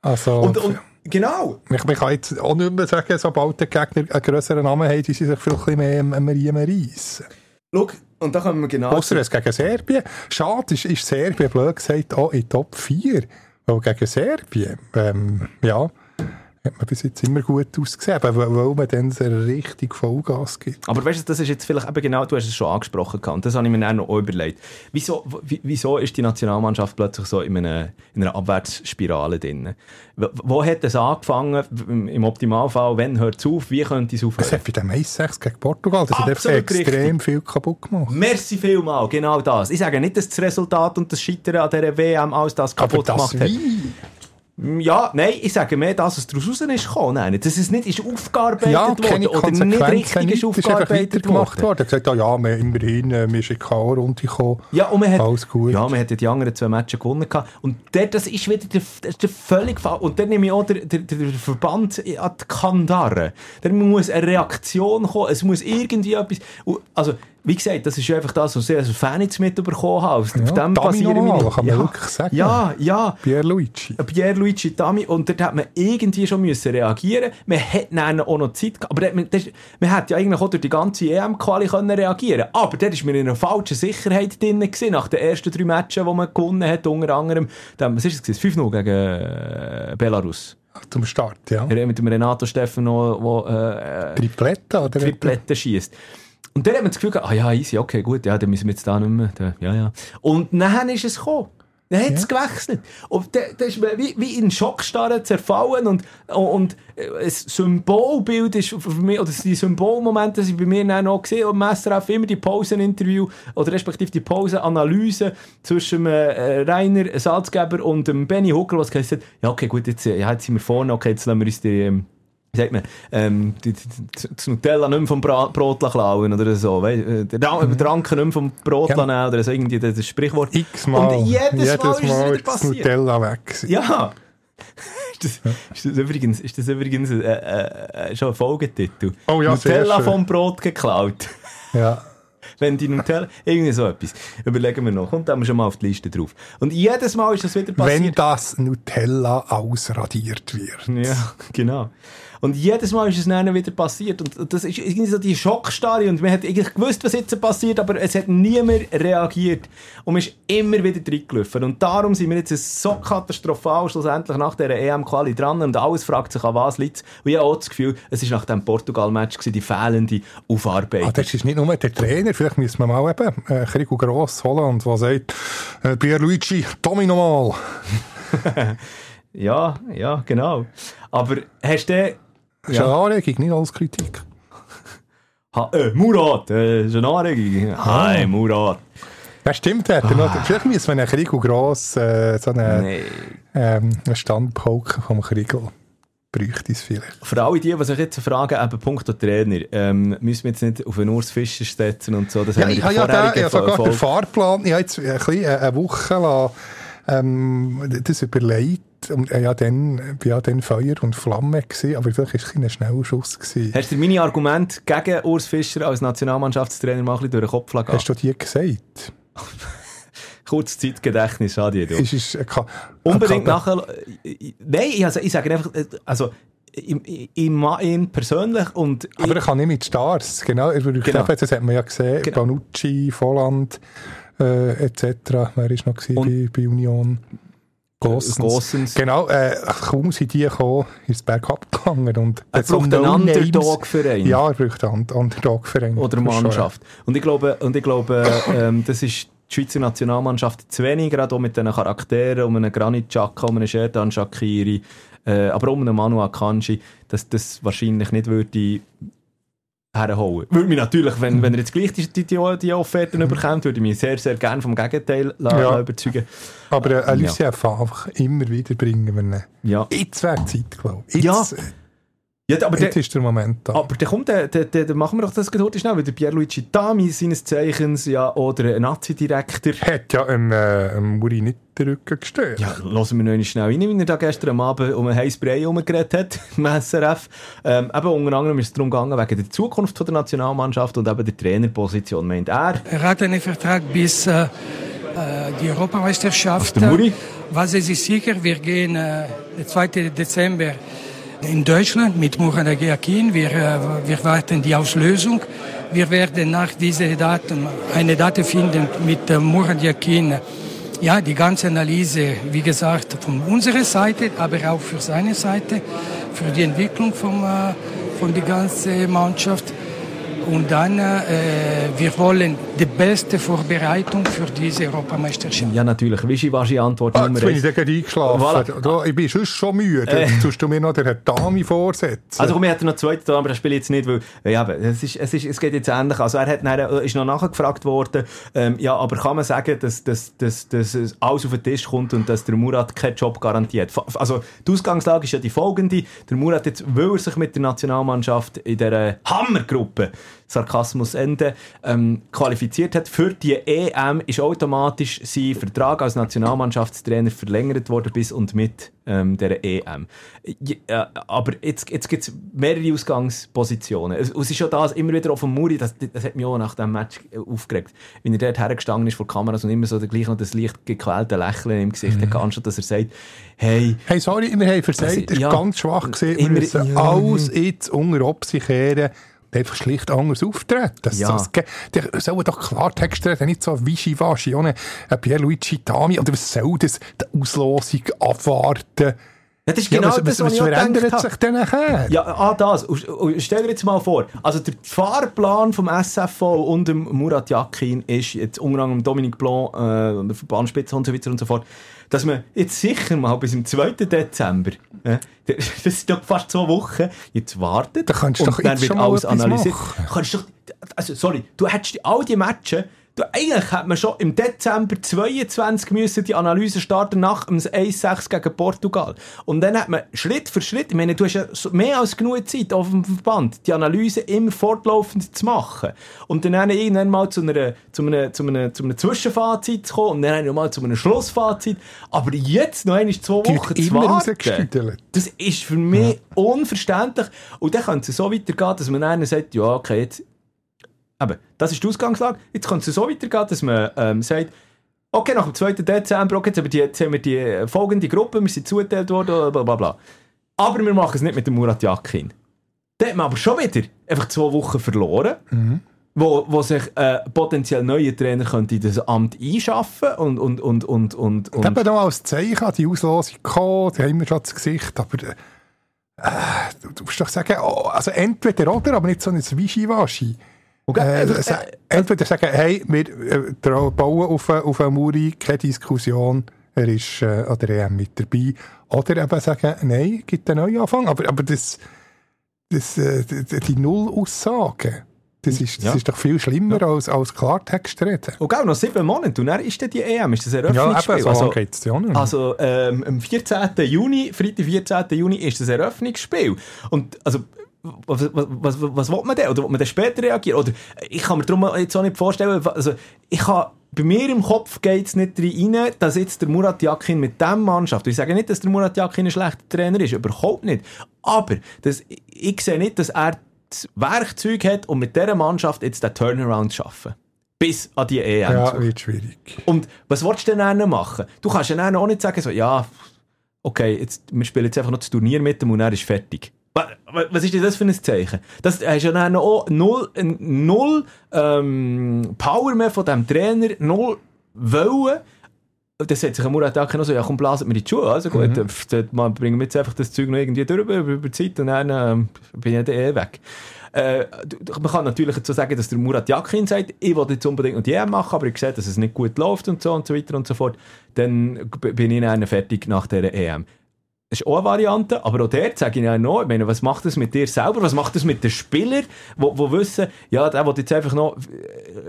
Also, Und, und, genau. ich, ich kann jetzt auch nicht mehr sagen, sobald die Gegner einen grösseren Namen haben, die sie sich bisschen mehr am Riemen reissen. Schau, und da kommen wir genau Ausser es gegen Serbien. Schade ist, ist Serbien, blöd gesagt, auch in Top 4. Weil gegen Serbien, ähm, ja, hat man bis jetzt immer gut ausgesehen, aber weil, weil man dann so richtig Vollgas gibt. Aber weißt du, das ist jetzt vielleicht eben genau, du hast es schon angesprochen und das habe ich mir dann noch überlegt. Wieso, wieso ist die Nationalmannschaft plötzlich so in einer, in einer Abwärtsspirale drin? Wo, wo hat es angefangen, im, im Optimalfall, wenn hört es auf, wie könnte es Es aufhören? hat bei dem 1-6 gegen Portugal, das hat einfach Absolut extrem viel kaputt gemacht. Merci vielmal, genau das. Ich sage nicht, dass das Resultat und das Scheitern an dieser WM alles das kaputt das gemacht hat. wie? Ja, nein, ich sage mehr, dass es daraus raus ist gekommen. Nein, dass es nicht ist aufgearbeitet Ja, worden oder nicht richtig nicht. ist Es ist aufgearbeitet weitergemacht worden. worden. Er hat gesagt, ah, ja, wir, immerhin, äh, wir sind in die K.O.-Runde gekommen. Ja, und man hat, Alles gut. Ja, man hat ja die anderen zwei Matches gewonnen. gehabt. Und der, das ist wieder der, das ist der völlig. Und dann nehme ich auch der, der, der der Verband an die Kandare. Da muss eine Reaktion kommen. Es muss irgendwie etwas. Also, wie gesagt, das ist ja einfach das, was ich als Fan jetzt mitbekommen habe. Ja, dem normal, meine- kann man ja, wirklich sagen. Ja, ja. Pierluigi. Pierluigi Tami und dort hat man irgendwie schon müssen reagieren. Man hat dann auch noch Zeit gehabt. Aber man, das, man hätte ja eigentlich auch durch die ganze EM-Quali können reagieren Aber dort ist man in einer falschen Sicherheit drin gewesen, nach den ersten drei Matches, die man gewonnen hat, unter anderem, dann, was ist es gewesen? 5-0 gegen äh, Belarus. Zum Start, ja. Mit dem Renato Stefano, der äh, Triplette, oder? Triplette schießt. Und dann hat man das Gefühl gehabt, ah ja, easy, okay, gut, ja, dann müssen wir jetzt da nicht mehr, da, ja, ja. Und dann ist es gekommen. Dann hat es gewechselt. Und dann, dann ist man wie, wie in Schockstarre zerfallen und, und äh, ein Symbolbild ist für mich, oder die Symbolmomente sind bei mir dann auch gesehen, und im SRF immer die Pauseninterview, oder respektive die Pausenanalyse zwischen äh, Rainer Salzgeber und dem Benny Huckel, was gesagt hat, ja, okay, gut, jetzt, äh, ja, jetzt sind wir vorne, okay, jetzt lassen wir uns die, ähm, wie sagt man, ähm, das Nutella nicht mehr vom Bra Brot klauen oder so, wei- äh, der Mhm. Tranken nicht mehr vom Brot Ja. nehmen oder so, irgendwie das, Sprichwort. X-mal. Und jedes, Mal ist es wieder ist das passiert. Nutella weg. Ja. ist, das, ist das übrigens, ist das übrigens äh, äh, äh, schon ein Folgetitel? Oh ja, Nutella vom Brot geklaut. Ja. Wenn die Nutella, irgendwie so etwas. Überlegen wir noch. Kommt da schon mal auf die Liste drauf. Und jedes Mal ist das wieder Wenn passiert. das Nutella ausradiert wird. Ja, genau. Und jedes Mal ist es dann wieder passiert. Und das ist irgendwie so die Schockstarre. Und man hat eigentlich gewusst, was jetzt passiert, aber es hat niemand reagiert. Und man ist immer wieder reingelaufen. Und darum sind wir jetzt so katastrophal schlussendlich nach dieser EM-Quali dran. Und alles fragt sich, an was liegt Und ich habe auch das Gefühl, es war nach dem Portugal-Match die fehlende Aufarbeitung. Ah, das ist nicht nur der Trainer, vielleicht müssen wir mal eben äh, Krigo Gross holen und der sagt, äh, Pierluigi, Domino mal. Ja, ja, genau. Aber hast du... Das ist eine Anregung, nicht als Kritik. Ha, äh, Murat, äh, ist eine Anregung. Ah. Hi, Murat. Das stimmt, hat er noch. Vielleicht müssen wir einen Krigo Gross, äh, so einen, Nee. ähm, einen Standpoke vom Krigo. Bräuchte es vielleicht. Für alle die, die sich jetzt fragen, eben Punkt der Trainer, ähm, müssen wir jetzt nicht auf einen Urs Fischer setzen und so. Das Ja, haben wir ich habe ja, ja sogar den Fahrplan, ich habe jetzt ein bisschen, äh, eine Woche lang, ähm, das überlegt und äh, ja, dann, bin ja dann Feuer und Flamme gewesen, aber vielleicht war es ein Schnellschuss. Gewesen. Hast du dir meine Argumente gegen Urs Fischer als Nationalmannschaftstrainer mal ein bisschen durch den Kopf lassen? Hast du die gesagt? Kurzes Zeitgedächtnis, schade du. Ist, ist, Unbedingt nachher... äh, Nein, ich, also, ich sage einfach, äh, also, ich, ich, ich mag ihn persönlich und... Aber er kann nicht mit Stars, genau. Er braucht Genau. eben, das hat man ja gesehen, Genau. Bonucci, Volland, äh, etc. Wer war noch bei, bei Union? Gossens. Gossens. Genau, äh, kaum sind die gekommen, ist es bergab gegangen. Und Er braucht einen Underdog-Verein. Ja, er braucht einen Underdog-Verein. Oder Mannschaft. Und ich glaube, und ich glaube ähm, das ist die Schweizer Nationalmannschaft zu wenig, gerade auch mit diesen Charakteren, um einen Granit Xhaka, um einen Sherdan Shakiri, äh, aber um einen Manu Akanji, dass das wahrscheinlich nicht würde herholen. Würde mich natürlich, wenn, wenn er jetzt gleich die, die, die, die Offerten bekommt, würde ich mich sehr, sehr gerne vom Gegenteil Ja. überzeugen. Aber äh, Ja. Lucien einfach immer wieder bringen wir ihn. Ja. Jetzt wäre Zeit, glaube ich. Ja, Jetzt, ja aber der, jetzt ist der Moment da. Aber dann kommt der, der, der, der machen wir doch das gerade heute schnell, weil der Pierluigi Tami seines Zeichens ja oder ein Nazi-Direktor. hat ja einem, äh, Muri nicht den Rücken gestört. Ja, lassen wir noch schnell rein, wie er da gestern am Abend um einen heißen Brei herumgeredet hat im SRF. Ähm, eben unter anderem ist es darum gegangen, wegen der Zukunft von der Nationalmannschaft und eben der Trainerposition, meint er. Er hat einen Vertrag bis äh, äh, die Europameisterschaft. der Muri? Was ist sicher, wir gehen äh, den 2. Dezember in Deutschland mit Murat Yakin. Wir, äh, wir warten die Auslösung. Wir werden nach diesen Daten eine Date finden mit äh, Murat Yakin. Ja, die ganze Analyse, wie gesagt, von unserer Seite, aber auch für seine Seite, für die Entwicklung vom, äh, von der ganzen Mannschaft. Und dann, äh, wir wollen die beste Vorbereitung für diese Europameisterschaft. Ja, natürlich, Wischiwaschi-Antwort Ah, Nummer jetzt bin ich gerade eingeschlafen. Voilà. Da, ich bin sonst schon müde. Jetzt tust du mir noch den Herrn Dami vorsetzen. Also komm, ich hätte noch zweiten da, aber das spiele ich jetzt nicht, weil, ja, aber es, ist, es, ist, es geht jetzt ähnlich. Also er hat dann, äh, ist noch nachgefragt worden, ähm, ja, aber kann man sagen, dass, dass, dass, dass es alles auf den Tisch kommt und dass der Murat keinen Job garantiert? Also die Ausgangslage ist ja die folgende. Der Murat jetzt, weil er sich mit der Nationalmannschaft in dieser Hammergruppe Sarkasmus Ende, ähm, qualifiziert hat für die EM, ist automatisch sein Vertrag als Nationalmannschaftstrainer verlängert worden bis und mit ähm, der EM. Ja, äh, aber jetzt, jetzt gibt es mehrere Ausgangspositionen. Es, es ist schon das immer wieder auf dem Muri, das, das hat mich auch nach dem Match aufgeregt. Wie er dort hergestanden ist vor Kameras und immer so gleich noch das leicht gequälte Lächeln im Gesicht Mhm. hat, anstatt dass er sagt, hey, Hey, sorry, wir haben versagt, das ist ja. ganz schwach gesehen. Wir müssen ja. alles jetzt unter Obsi kehren einfach schlicht anders auftreten. Das, Ja. das, die sollen doch Klartext reden, nicht so Wischiwaschi, ohne ein Pierluigi Tami. Oder was soll das? Die Auslosung abwarten. Ja, das ist Ja, genau was, das, was, was ich verändert sich nachher? Ja, ah, das. Stell dir jetzt mal vor, also der Fahrplan vom SFV und dem Murat Yakin ist jetzt unter anderem Dominique Blanc, äh, der Verbandspitze und so weiter und so fort, dass man jetzt sicher mal bis zum 2. Dezember, äh, das ist doch fast zwei Wochen, jetzt wartet Da kannst und doch dann wird alles analysiert. machen. Kannst doch, also sorry, du hättest all die Matches Du, eigentlich hätte man schon im Dezember 22 müssen die Analyse starten nach dem 1-6 gegen Portugal. Und dann hat man Schritt für Schritt, ich meine, du hast ja mehr als genug Zeit auf dem Verband, die Analyse immer fortlaufend zu machen. Und dann irgendwann mal zu einer, zu einer, zu einer, zu einem Zwischenfazit zu kommen und dann mal zu einem Schlussfazit. Aber jetzt noch einmal zwei Wochen zu warten. Das ist für mich unverständlich. Und dann könnte es so weitergehen, dass man dann sagt, ja, okay, jetzt, aber das ist die Ausgangslage. Jetzt könnte es so weitergehen, dass man ähm, sagt, okay, nach dem 2. Dezember, okay, jetzt haben wir die, jetzt haben wir die äh, folgende Gruppe, wir sind zugeteilt worden, bla bla bla. Aber wir machen es nicht mit dem Murat Yakin. Dann hat man aber schon wieder einfach zwei Wochen verloren, wo, wo sich äh, potenziell neue Trainer könnte in das Amt einschaffen und, und, und, und, und, und Eben noch als Zeichen die Auslosung gekommen, die haben wir schon das Gesicht, aber äh, du, du musst doch sagen, oh, also entweder oder, aber nicht so ein Wischiwaschi. Okay, Äh, einfach, sa- entweder sagen, hey, wir äh, bauen auf, äh, auf einen Muri, keine Diskussion, er ist äh, an der EM mit dabei. Oder eben sagen, nein, gibt einen Neuanfang. Aber, aber das, das, äh, die, die Null-Aussage, das, ist, das Ja. ist doch viel schlimmer als, als Klartext reden. Und auch noch sieben Monate. Und dann ist dann die EM, ist das ein Ja, eben, Eröffnungsspiel. so also, lange geht's ja nicht. also ähm, am 14. Juni, Freitag 14. Juni, ist das Eröffnungsspiel. Und also, was, was, was, will man denn? Oder will man dann später reagieren? Oder ich kann mir darum jetzt auch nicht vorstellen, also ich kann, bei mir im Kopf geht es nicht rein, dass jetzt der Murat Yakin mit dieser Mannschaft, ich sage nicht, dass der Murat Yakin ein schlechter Trainer ist, überhaupt nicht. Aber das, ich, ich sehe nicht, dass er das Werkzeug hat, um mit dieser Mannschaft jetzt den Turnaround zu schaffen. Bis an die EM. zu ja, wird schwierig. und was willst du denn dann machen? Du kannst ja dann auch nicht sagen, so, ja, okay, jetzt, wir spielen jetzt einfach noch das Turnier mit dem und dann ist fertig. Wa- wa- Was ist denn das für ein Zeichen? Das hast ja dann auch null, null ähm, Power mehr von diesem Trainer, null Wollen. Das hat sich ein Murat Yakin noch so, ja komm, blasen wir in die Schuhe. Also gut, mhm. dann bringen wir jetzt einfach das Zeug noch irgendwie durch über, über die Zeit und dann ähm, bin ich dann eh weg. Äh, man kann natürlich so sagen, dass der Murat Yakin sagt, ich will jetzt unbedingt noch die EM machen, aber ich sehe, dass es nicht gut läuft und so und so weiter und so fort. Dann bin ich dann fertig nach dieser EM. Das ist auch eine Variante, aber auch dort sage ich ja noch, ich meine, was macht das mit dir selber, was macht das mit den Spielern, die, die wissen, ja, der will jetzt einfach noch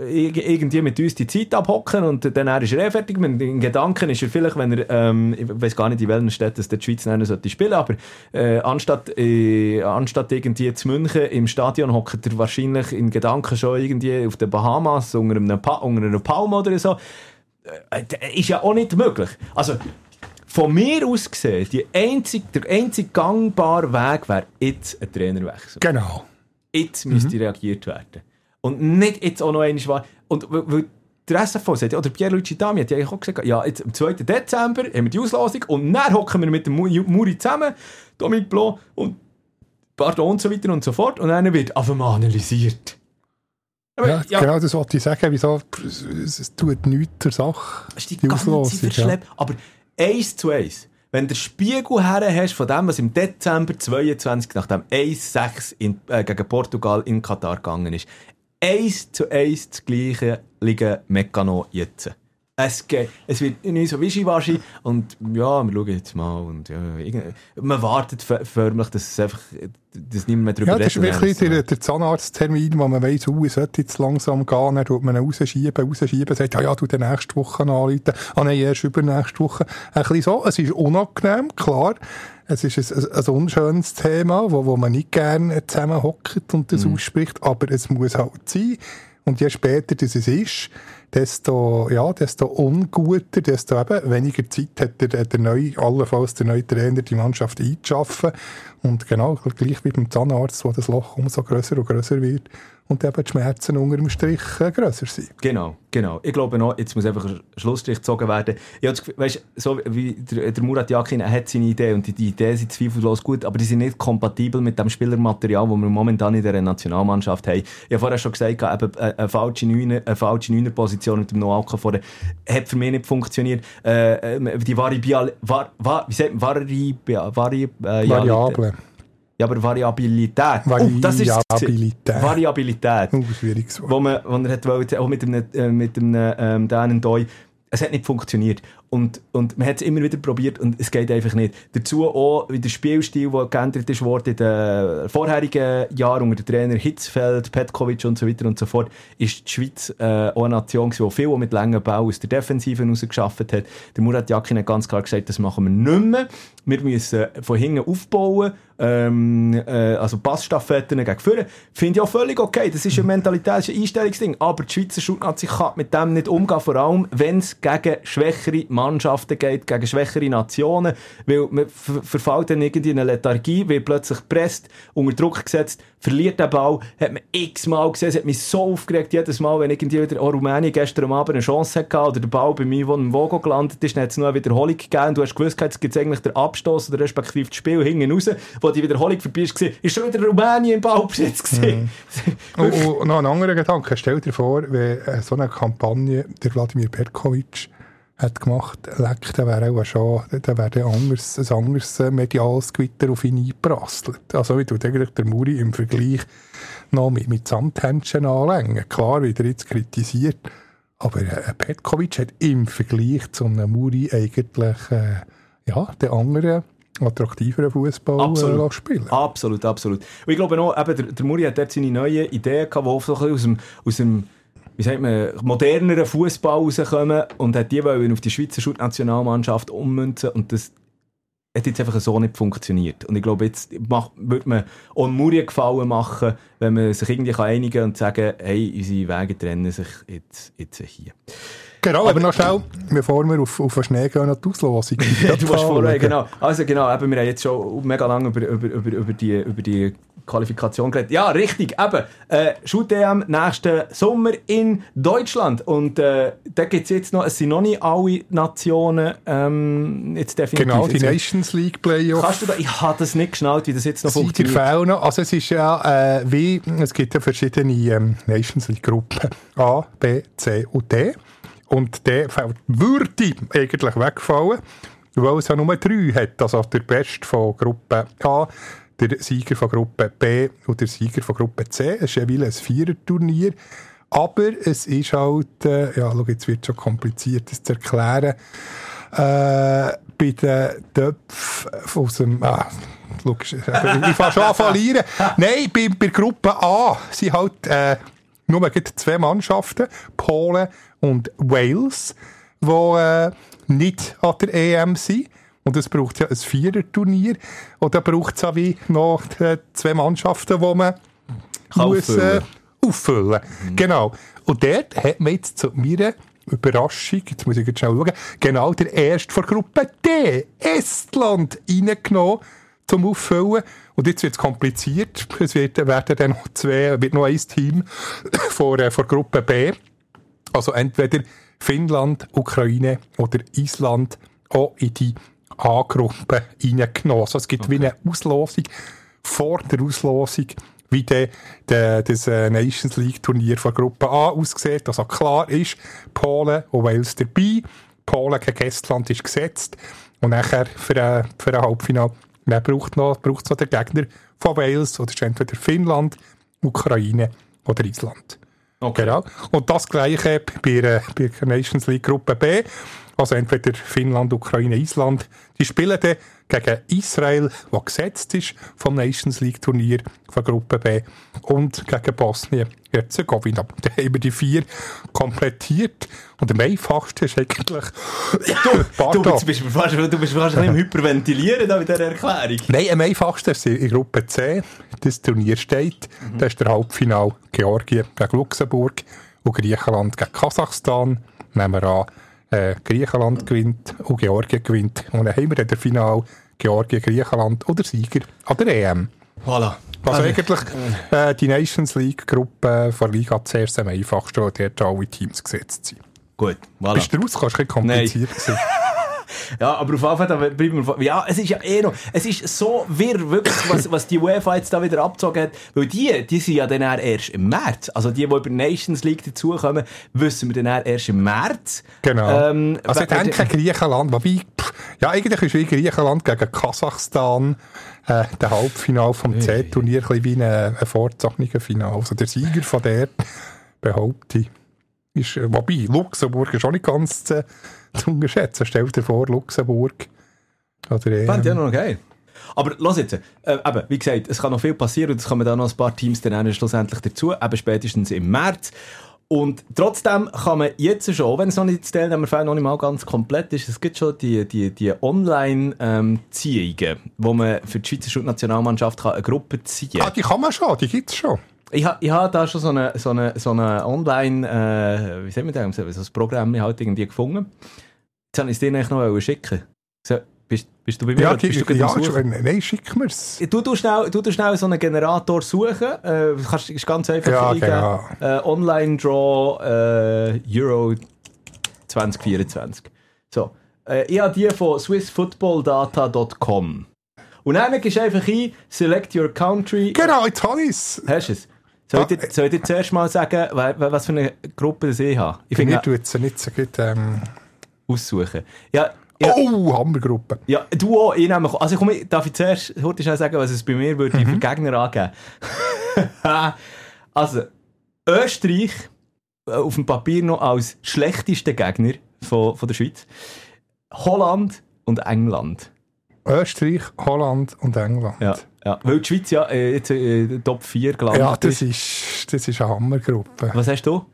äh, irgendwie mit uns die Zeit abhocken und dann ist er eh fertig. In Gedanken ist er vielleicht, wenn er, ähm, ich weiß gar nicht, in welchen Städten es der Schweiz nennen sollte spielen, aber äh, anstatt, äh, anstatt irgendwie zu München im Stadion hockt er wahrscheinlich in Gedanken schon irgendwie auf den Bahamas unter einem, pa unter einem Palm oder so. Äh, ist ja auch nicht möglich. Also, von mir aus gesehen, die einzig, der einzige gangbare Weg wäre jetzt ein Trainerwechsel. Genau. Jetzt müsste reagiert werden. Und nicht jetzt auch noch einmal. Und weil- der SFV sagt, oder Pierluigi Dami hat ja auch gesagt, ja, jetzt am 2. Dezember haben wir die Auslosung und dann hocken wir mit dem Mu- Muri zusammen, Dominic Blanc und Pardon und so weiter und so fort und dann wird einfach mal analysiert. Aber Ja, genau das wollte ich sagen. Wieso, es, es tut nichts zur Sache. Die, die ganze Auslosung, ja. Aber eins zu eins. Wenn der Spiegel her hast von dem, was im Dezember 22 nach dem 1-6 in- äh, gegen Portugal in Katar gegangen ist, eins zu eins das gleiche liegen Meccano jetzt. Es, geht, es wird nicht so wischiwaschi und ja, wir schauen jetzt mal und ja, man wartet förmlich, dass es einfach, dass niemand mehr drüber Ja, das ist redet. wirklich der, der Zahnarzttermin, wo man weiss, uh, es sollte jetzt langsam gehen, dann tut man ihn rausschieben, rausschieben, sagt, ja, ja, du den nächste Woche anrufen, ah nein, erst übernächste Woche. Ein bisschen so, es ist unangenehm, klar, es ist ein, ein, unschönes Thema, wo, wo man nicht gerne zusammenhockt und das ausspricht, aber es muss halt sein. Und je später das es ist, desto, ja, desto unguter, desto eben weniger Zeit hat der, der neue, allenfalls der neue Trainer die Mannschaft einzuschaffen. Und genau, gleich wie beim Zahnarzt, wo das Loch umso grösser und grösser wird und eben die Schmerzen unter dem Strich äh, grösser sind. Genau, genau. Ich glaube noch, jetzt muss einfach ein Schlussstrich gezogen werden. Ich habe das Gefühl, weißt, so wie der, der Murat Yakin, er hat seine Idee und die, die Ideen sind zweifellos gut, aber die sind nicht kompatibel mit dem Spielermaterial, das wir momentan in der Nationalmannschaft haben. Ich habe vorher schon gesagt, eben, eine, eine falsche Neuner, eine falsche Neuner-Position mit dem Noah vorne hat für mich nicht funktioniert. Äh, äh, die Variable, var, var, wie sagt man, Vari, Vari, äh, ja, Variablen. Ja, aber Variabilität. Oh, das ist. Variabilität. Variabilität Uh, schwieriges Wort. wo man, wo er hat wollte, auch mit einem, äh, mit einem ähm, Dan Doi, es hat nicht funktioniert. Und, und man hat es immer wieder probiert und es geht einfach nicht. Dazu auch, wie der Spielstil, der geändert ist worden in den vorherigen Jahren unter dem Trainer Hitzfeld, Petkovic und so weiter und so fort, ist die Schweiz äh, auch eine Nation die viel mit langen Bau aus der Defensive herausgeschafft hat. Der Murat Yakin hat ganz klar gesagt, das machen wir nicht mehr. Wir müssen von hinten aufbauen, ähm, äh, also Passstaffetten gegen vorne. Finde ich auch völlig okay. Das ist ein Mentalität, Einstellungsding. Aber die Schweizer Schulnazi kann mit dem nicht umgehen, vor allem, wenn es gegen schwächere Mannschaften geht, gegen schwächere Nationen, weil man ver- verfällt dann irgendwie in eine Lethargie, wird plötzlich gepresst, unter Druck gesetzt, verliert den Ball, hat man x-mal gesehen, es hat mich so aufgeregt, jedes Mal, wenn irgendwie wieder auch Rumänien gestern Abend eine Chance hatte oder der Ball bei mir, wo im Vogo gelandet ist, dann hat es noch eine Wiederholung gegeben und du hast gewusst, jetzt gibt es eigentlich den Abstoß oder respektive das Spiel hinten raus, wo die Wiederholung vorbei ist, war, ist schon wieder Rumänien im Ballbesitz gewesen. Und, und noch ein anderer Gedanke. Stell dir vor, wenn äh, so eine Kampagne der Wladimir Perkovic hat gemacht, leck, dann wäre auch schon, dann wäre ein anderes, ein anderes äh, mediales Gewitter auf ihn eingeprasselt. Also, wie tut eigentlich der Muri im Vergleich noch mit, mit Samthändchen anlängen. Klar, wie er jetzt kritisiert, aber äh, Petkovic hat im Vergleich zu einem Muri eigentlich, äh, ja, den anderen attraktiveren Fußball Absolut. äh, spielen. Absolut, absolut. Und ich glaube noch, eben, der, der Muri hat dort seine neuen Ideen gehabt, die auch so ein bisschen aus dem, aus dem wie sagt man, moderneren Fußball rauskommen und hat die wollen auf die Schweizer Schulnationalmannschaft ummünzen und das hat jetzt einfach so nicht funktioniert. Und ich glaube, jetzt macht, würde man auch Muri Gefallen machen, wenn man sich irgendwie einigen kann und sagen, hey, unsere Wege trennen sich jetzt, jetzt hier. Genau, aber noch schnell, bevor wir auf, auf den Schnee gehen, noch die Auslosung. du warst vorher, genau. Also genau, eben, wir haben jetzt schon mega lange über, über, über, über, die, über die Qualifikation geredet. Ja, richtig, eben. Äh, Shoot-EM nächsten Sommer in Deutschland. Und äh, da gibt es jetzt noch, es sind noch nicht alle Nationen ähm, jetzt definitiv. Genau, die Nations League Playoff. Kannst du da, ich habe das nicht geschnallt, wie das jetzt noch Sieger funktioniert. noch. Also es ist ja äh, wie, es gibt ja verschiedene ähm, Nations League Gruppen. A, B, C und D. Und D fällt, würde eigentlich wegfallen, weil es ja nur drei hat. Also der Beste von Gruppe A, der Sieger von Gruppe B und der Sieger von Gruppe C. Es ist wie ein Viererturnier. Aber es ist halt, äh, ja, schau, jetzt wird schon kompliziert, das zu erklären. Äh, bei den Töpfen aus dem, ah, logisch, ich fange schon an verlieren. Nein, bei, bei Gruppe A sind halt, äh, nur gerade zwei Mannschaften, Polen und Wales, die äh, nicht an der EM sind. Und es braucht ja ein Viererturnier. Und da braucht es auch wie noch äh, zwei Mannschaften, die man Kann muss, auffüllen. äh, auffüllen. Genau. Und dort hat man jetzt zu meiner Überraschung, jetzt muss ich jetzt schnell schauen, genau der erste von Gruppe D, Estland, reingenommen zum Auffüllen. Und jetzt wird es kompliziert. Es wird, werden dann noch zwei, wird noch ein Team von, äh, von Gruppe B. Also entweder Finnland, Ukraine oder Island auch in die A-Gruppe reingenommen. Also es gibt wie eine Auslosung vor der Auslosung, wie der, der, das äh, Nations League Turnier von Gruppe A aussieht. Also klar ist, Polen und Wales dabei. Polen gegen Estland ist gesetzt. Und nachher für, äh, für ein Halbfinale dann braucht noch, braucht noch der Gegner von Wales oder ist entweder Finnland, Ukraine oder Island. Okay. Genau. Und das Gleiche bei, äh, bei der Nations League Gruppe B. Also entweder Finnland, Ukraine, Island. Die spielen dann gegen Israel, wo gesetzt ist vom Nations League Turnier von Gruppe B. Und gegen Bosnien, Herzegowina. Da haben wir die vier komplettiert. Und am einfachsten ist eigentlich... Du, Pardon. jetzt bist du fast, du bist fast ein Hyperventilieren da mit dieser Erklärung. Nein, am einfachsten ist in Gruppe C. Das Turnier steht. Da ist der Halbfinal Georgien gegen Luxemburg und Griechenland gegen Kasachstan. Nehmen wir an, äh, Griechenland gewinnt und Georgien gewinnt. Und dann haben wir dann das Final Georgien, Griechenland oder Sieger an der EM. Voilà. Also eigentlich äh, die Nations League Gruppe von Liga zuerst am einfachsten, wo dort alle Teams gesetzt sind. Gut, voilà. Bist du raus? Kannst du kompliziert sein. Ja, aber auf jeden Fall, da bleiben wir, ja, es ist ja eh noch, es ist so wirr, wirklich, was, was die UEFA jetzt da wieder abgezogen hat, weil die, die sind ja dann erst im März, also die, die über Nations League dazukommen, wissen wir dann erst im März. Genau. Ähm, also ich denke Griechenland, wobei, pff, ja eigentlich ist wie Griechenland gegen Kasachstan äh, der Halbfinal vom C-Turnier ein bisschen wie ein, ein vorgezogenes Final. Also der Sieger von der, behaupte ich, ist, äh, wobei, Luxemburg ist auch nicht ganz zu, zu unterschätzen. Stell dir vor, Luxemburg oder EM. Fand ich ja noch geil. Aber los jetzt, äh, eben, wie gesagt, es kann noch viel passieren und es kommen dann noch ein paar Teams dann schlussendlich dazu, eben spätestens im März. Und trotzdem kann man jetzt schon, wenn es noch nicht Teilnehmerfeld noch nicht mal ganz komplett ist, es gibt schon die, die, die Online-Ziehungen, wo man für die Schweizer Nationalmannschaft eine Gruppe ziehen Ah, kann. die kann man schon, die gibt es schon. Ich habe ich ha da schon so eine, so eine, so eine Online, äh, wie soll man das, so ein Programm halt irgendwie gefunden. Jetzt habe ich es dir eigentlich noch schicken. So, bist, bist du bei mir? Ja, die, bist du ja schon, nein, schick mir's. Du tust schnell, du tust schnell so einen Generator suchen. Äh, kannst, ist ganz einfach Ja, eingeben. genau. Äh, Online Draw äh, Euro 2024. So. Äh, ich habe die von swissfootballdata.com. Und dann gehst du einfach ein, select your country. Genau, jetzt habe ich's. Hast du es? Soll ich, dir, soll ich dir zuerst mal sagen, wa- wa- was für eine Gruppe das ich habe? Ich Mir finde, tut es nicht so gut. Ähm, aussuchen. Ja, ja, Oh, Hammergruppe. ja, du auch, ich nehme, also komm, darf ich zuerst heute schnell sagen, was es bei mir würde Mhm. für Gegner angeben? also, Österreich äh, auf dem Papier noch als schlechtester Gegner von, von der Schweiz. Holland und England. Österreich, Holland und England. Ja, ja. Weil die Schweiz ja äh, jetzt äh, Top 4 gelandet Ja, das ist, das ist eine Hammergruppe. Was hast du?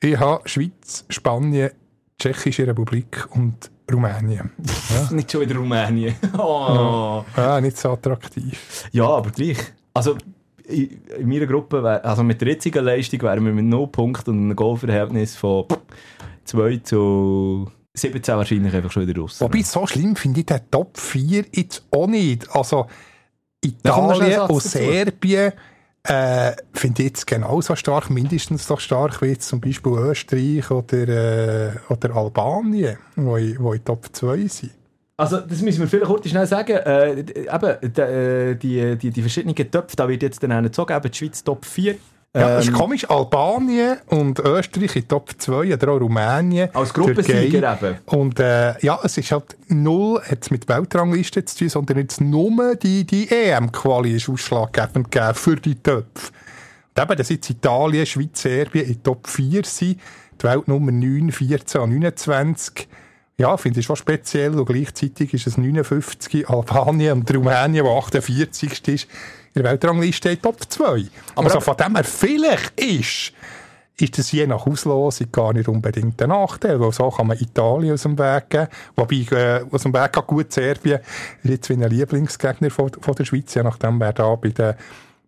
Ich habe Schweiz, Spanien, Tschechische Republik und Rumänien. Nicht schon wieder Rumänien. Oh. Ja, nicht so attraktiv. Ja, aber gleich. Also, in, in meiner Gruppe, wär, also mit der jetzigen Leistung wären wir mit 0 Punkten und einem Goalverhältnis von 2 zu 17 wahrscheinlich einfach schon wieder raus. Wobei, so schlimm finde ich den Top 4 jetzt auch nicht. Also, Italien und Satz dazu. Äh, finde ich jetzt genauso stark, mindestens so stark wie zum Beispiel Österreich oder, äh, oder Albanien, wo in, wo in Top 2 sind. Also, das müssen wir vielleicht kurz schnell sagen. Äh, eben, äh, die, die, die verschiedenen Töpfe, da wird jetzt dann so geben. Die Schweiz Top 4. Ja, das ist Ähm, komisch. Albanien und Österreich in Top 2 oder auch Rumänien. Als Gruppensieger eben. Und äh, ja, es ist halt null, hat es mit Weltrangliste zu tun, sondern jetzt nur die, die EM-Quali ist ausschlaggebend gegeben für die Töpfe. Und eben, dass jetzt Italien, Schweiz, Serbien in Top 4 sind, die Welt Nummer 9, 14 und 29. ja, finde ich schon speziell. Und gleichzeitig ist es 59 Albanien und Rumänien, wo 48 ist, in der Weltrangliste in Top 2. Aber also von dem her, vielleicht ist, ist das je nach Auslosung gar nicht unbedingt ein Nachteil, weil so kann man Italien aus dem Weg geben. Wobei, äh, aus dem Weg geht gut Serbien ist jetzt wie ein Lieblingsgegner von, von der Schweiz, je nachdem, wer da bei den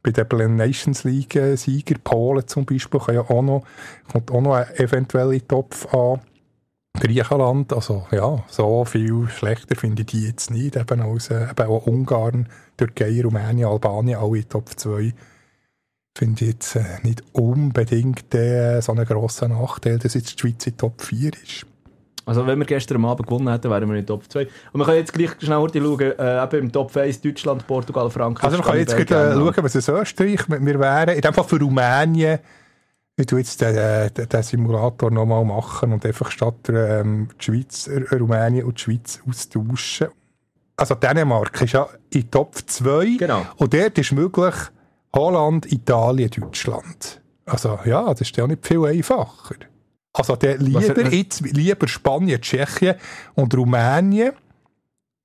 bei den Plan Nations League äh, Sieger, Polen zum Beispiel, kann ja auch noch, kommt auch noch ein eventuelle Topf an. Griechenland, also ja, so viel schlechter finde ich die jetzt nicht, eben als äh, eben auch Ungarn, Türkei, Rumänien, Albanien, alle in Top 2. Finde ich jetzt äh, nicht unbedingt äh, so einen grossen Nachteil, dass jetzt die Schweiz in Top 4 ist. Also wenn wir gestern am Abend gewonnen hätten, wären wir in Top 2. Und wir können jetzt gleich schnell schauen, äh, eben im Top 1 Deutschland, Portugal, Frankreich. Also wir können jetzt gerade, äh, schauen, was es Österreich, wir wir wären, in dem Fall für Rumänien, ich tu jetzt den, äh, den, den Simulator nochmal machen und einfach statt ähm, die Schweiz, Rumänien und die Schweiz austauschen. Also Dänemark ist ja in Top 2 Genau. und dort ist möglich Holland, Italien, Deutschland. Also ja, das ist ja nicht viel einfacher. Also der lieber, Was- jetzt, lieber Spanien, Tschechien und Rumänien,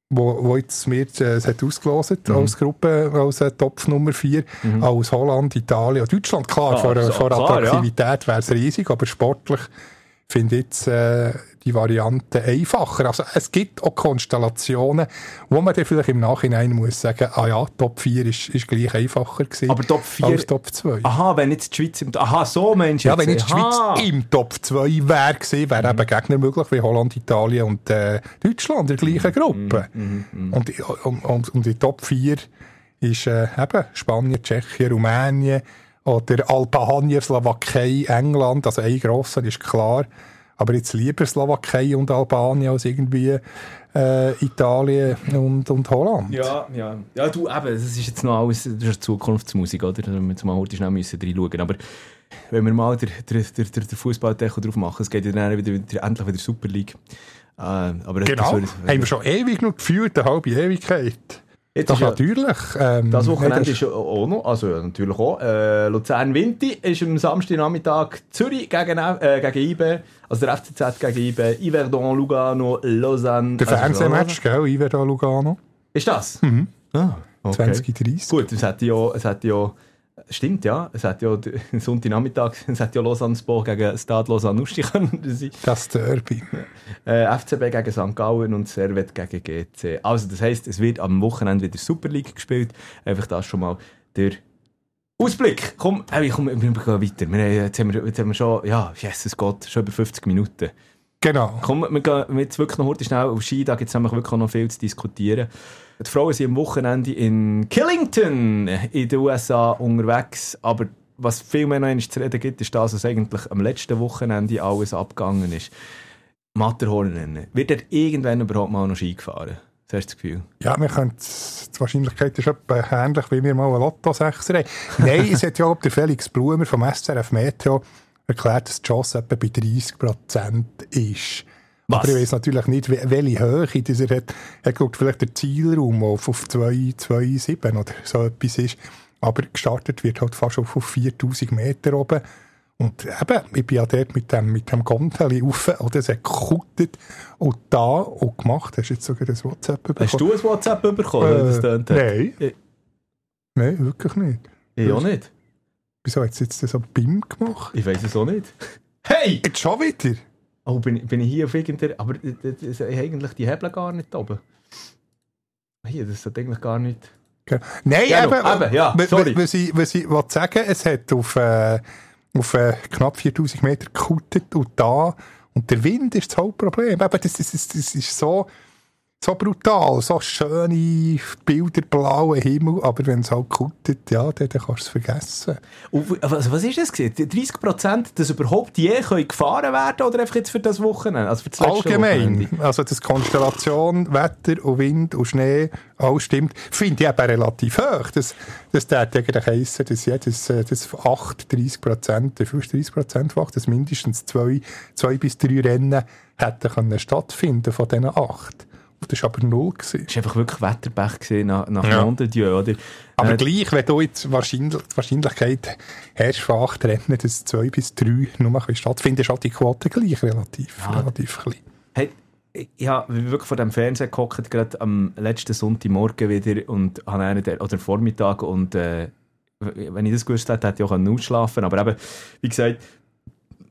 wo, wo jetzt mir äh, es hat ausgelost Mhm. als Gruppe, als äh, Topf Nummer 4, als Holland, Italien und Deutschland. Klar, Ah, vor, so- vor klar, Attraktivität wäre es riesig, aber sportlich finde jetzt äh, die Variante einfacher. Also es gibt auch Konstellationen, wo man dann vielleicht im Nachhinein muss sagen, ah ja, Top 4 ist, ist gleich einfacher gewesen Aber Top 4 als Top 2. Aha, wenn jetzt die Schweiz im... Aha, so meinst du Ja, wenn jetzt die Aha. Schweiz im Top 2 wäre gewesen, wäre eben Gegner möglich wie Holland, Italien und äh, Deutschland in der gleichen Gruppe. Und, und, und, und in Top 4 ist äh, eben Spanien, Tschechien, Rumänien oder Albanien, Slowakei, England. Also ein grosser ist klar. Aber jetzt lieber Slowakei und Albanien als irgendwie äh, Italien und, und Holland. Ja, ja. Ja, du, eben, das ist jetzt noch alles, das ist Zukunftsmusik, oder? Da müssen wir jetzt mal schnell müssen reinschauen. Aber wenn wir mal den, den, den, den, den Fußballdeckel drauf machen, es geht ja dann wieder, wieder, endlich wieder Super League. Äh, aber das- Genau. das würde- Haben wir schon ewig noch gefühlt, eine halbe Ewigkeit. Jetzt ja- natürlich. Ähm, Das Wochenende ist auch noch, also natürlich auch. Äh, Luzern-Winti ist am Samstagnachmittag Zürich gegen, äh, gegen IB, also der FCZ gegen IB, Yverdon, Lugano, Lausanne. Der also Fernsehmatch, gell? Iverdon Lugano. Ist das? Mhm. Ah, okay. 2030. Gut, es hat ja, es hat ja, stimmt ja, es hat ja Sonntagnachmittag, es hat ja Lausanne Sport gegen Stade Lausanne Usti können sein. Das Derby. Äh, FCB gegen St. Gallen und Servet gegen GC. Also das heisst, es wird am Wochenende wieder Super League gespielt. Einfach das schon mal der Ausblick. Komm, hey, komm wir gehen weiter. Wir, haben- jetzt, haben wir, jetzt haben wir schon, ja, Jesus Gott, schon über 50 Minuten. Genau. Komm, wir gehen jetzt wirklich noch heute schnell auf Ski, da gibt es nämlich wirklich noch viel zu diskutieren. Die Frauen sind am Wochenende in Killington in den USA unterwegs, aber was viel mehr noch zu reden gibt, ist das, was eigentlich am letzten Wochenende alles abgegangen ist. Matterhornrennen. Wird dort irgendwann überhaupt mal noch Ski gefahren? Das hast du das Gefühl? Ja, wir können, die Wahrscheinlichkeit ist etwa ähnlich, wie wir mal einen Lotto-Sechser haben. Nein, es hat ja auch der Felix Blumer vom SRF Meteo erklärt, dass die Chance etwa bei 30 Prozent ist. Was? Aber ich weiß natürlich nicht, we- welche Höhe er hat. Er guckt vielleicht der Zielraum auf, auf 2,7 oder so etwas ist. Aber gestartet wird halt fast auf, auf 4000 Meter oben. Und eben, ich bin ja dort mit dem, mit dem Gondeli rauf, oder es hat gekuttet und da auch gemacht. Hast du jetzt sogar ein WhatsApp bekommen? Hast du ein WhatsApp bekommen? Äh, das nein. Ich, Nein, wirklich nicht. ich auch nicht. Wieso hat es jetzt so BIM gemacht? Ich weiß es auch nicht. Hey! Jetzt schon wieder? Oh, bin, ich- bin ich hier auf irgendeiner... Aber das, das, eigentlich die Hebel gar nicht oben. Hier, das hat eigentlich gar nicht... Ge- Nein, Ja, eben, eben, ja, w- sorry. Was ich, was ich will sagen es hat auf, äh, auf äh, knapp 4000 Meter gekuttet und da, und der Wind ist das Hauptproblem. Eben, das, das, das, das ist so, so brutal, so schöne Bilder, blauer Himmel, aber wenn es halt kuttet, ja, dann, dann kannst du es vergessen. Und w- was, ist das gewesen? 30 Prozent, dass überhaupt je können gefahren werden oder einfach jetzt für das Wochenende? Also für das Allgemein, Wochenende? also das Konstellation, Wetter und Wind und Schnee, alles stimmt, finde ich eben relativ hoch. Das, das würde eigentlich heissen, dass jedes äh, das 8, 30 Prozent, der 30 Prozent macht, dass mindestens zwei, zwei bis drei Rennen hätten können stattfinden von diesen acht. Das war aber null. Gewesen. Es war einfach wirklich Wetterbech gewesen nach, nach Ja. De Dieu, oder? Aber Äh, gleich, wenn du jetzt wahrscheinlich, die Wahrscheinlichkeit hast von acht Rennen, dass zwei bis drei nur können stattfinden, ist halt die Quote gleich relativ, Ja. relativ klein. Hey, ich, habe wirklich vor dem Fernseher gehockt, gerade am letzten Sonntagmorgen wieder und habe einen, der- oder Vormittag und äh, wenn ich das gewusst hätte, hätte ich auch ausschlafen Aber eben, wie gesagt,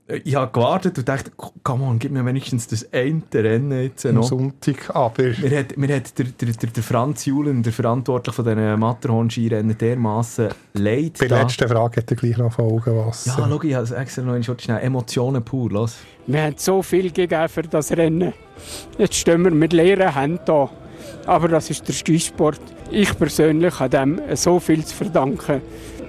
ich habe gewartet und dachte, come on, gib mir wenigstens das eine Rennen jetzt Am noch. Sonntag, aber Mir hat, mir hat der, der, der, der Franz Julen, der Verantwortliche von diesen Matterhorn-Skirennen, dermassen leid bei der letzten Frage hat er gleich noch Folgenwasser. Ja, schau, ich habe es extra noch einmal schnell. Emotionen pur, los. Wir haben so viel gegeben für das Rennen. Jetzt stehen wir mit leeren Händen da. Aber das ist der Skisport. Ich persönlich habe dem so viel zu verdanken.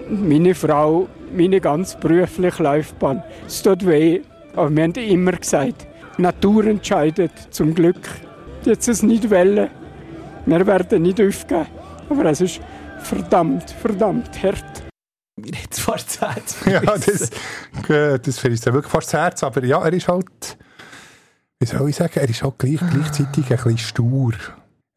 Meine Frau, meine ganz berufliche Laufbahn. Es tut weh, aber wir haben immer gesagt, Natur entscheidet zum Glück. Jetzt es nicht wollen. Wir werden nicht aufgeben. Aber es ist verdammt, verdammt hart. Mir hat es fast das Herz Ja, das, äh, das verrisst ja wirklich fast das Herz. Aber ja, er ist halt, wie soll ich sagen, er ist halt gleich, gleichzeitig ein bisschen stur.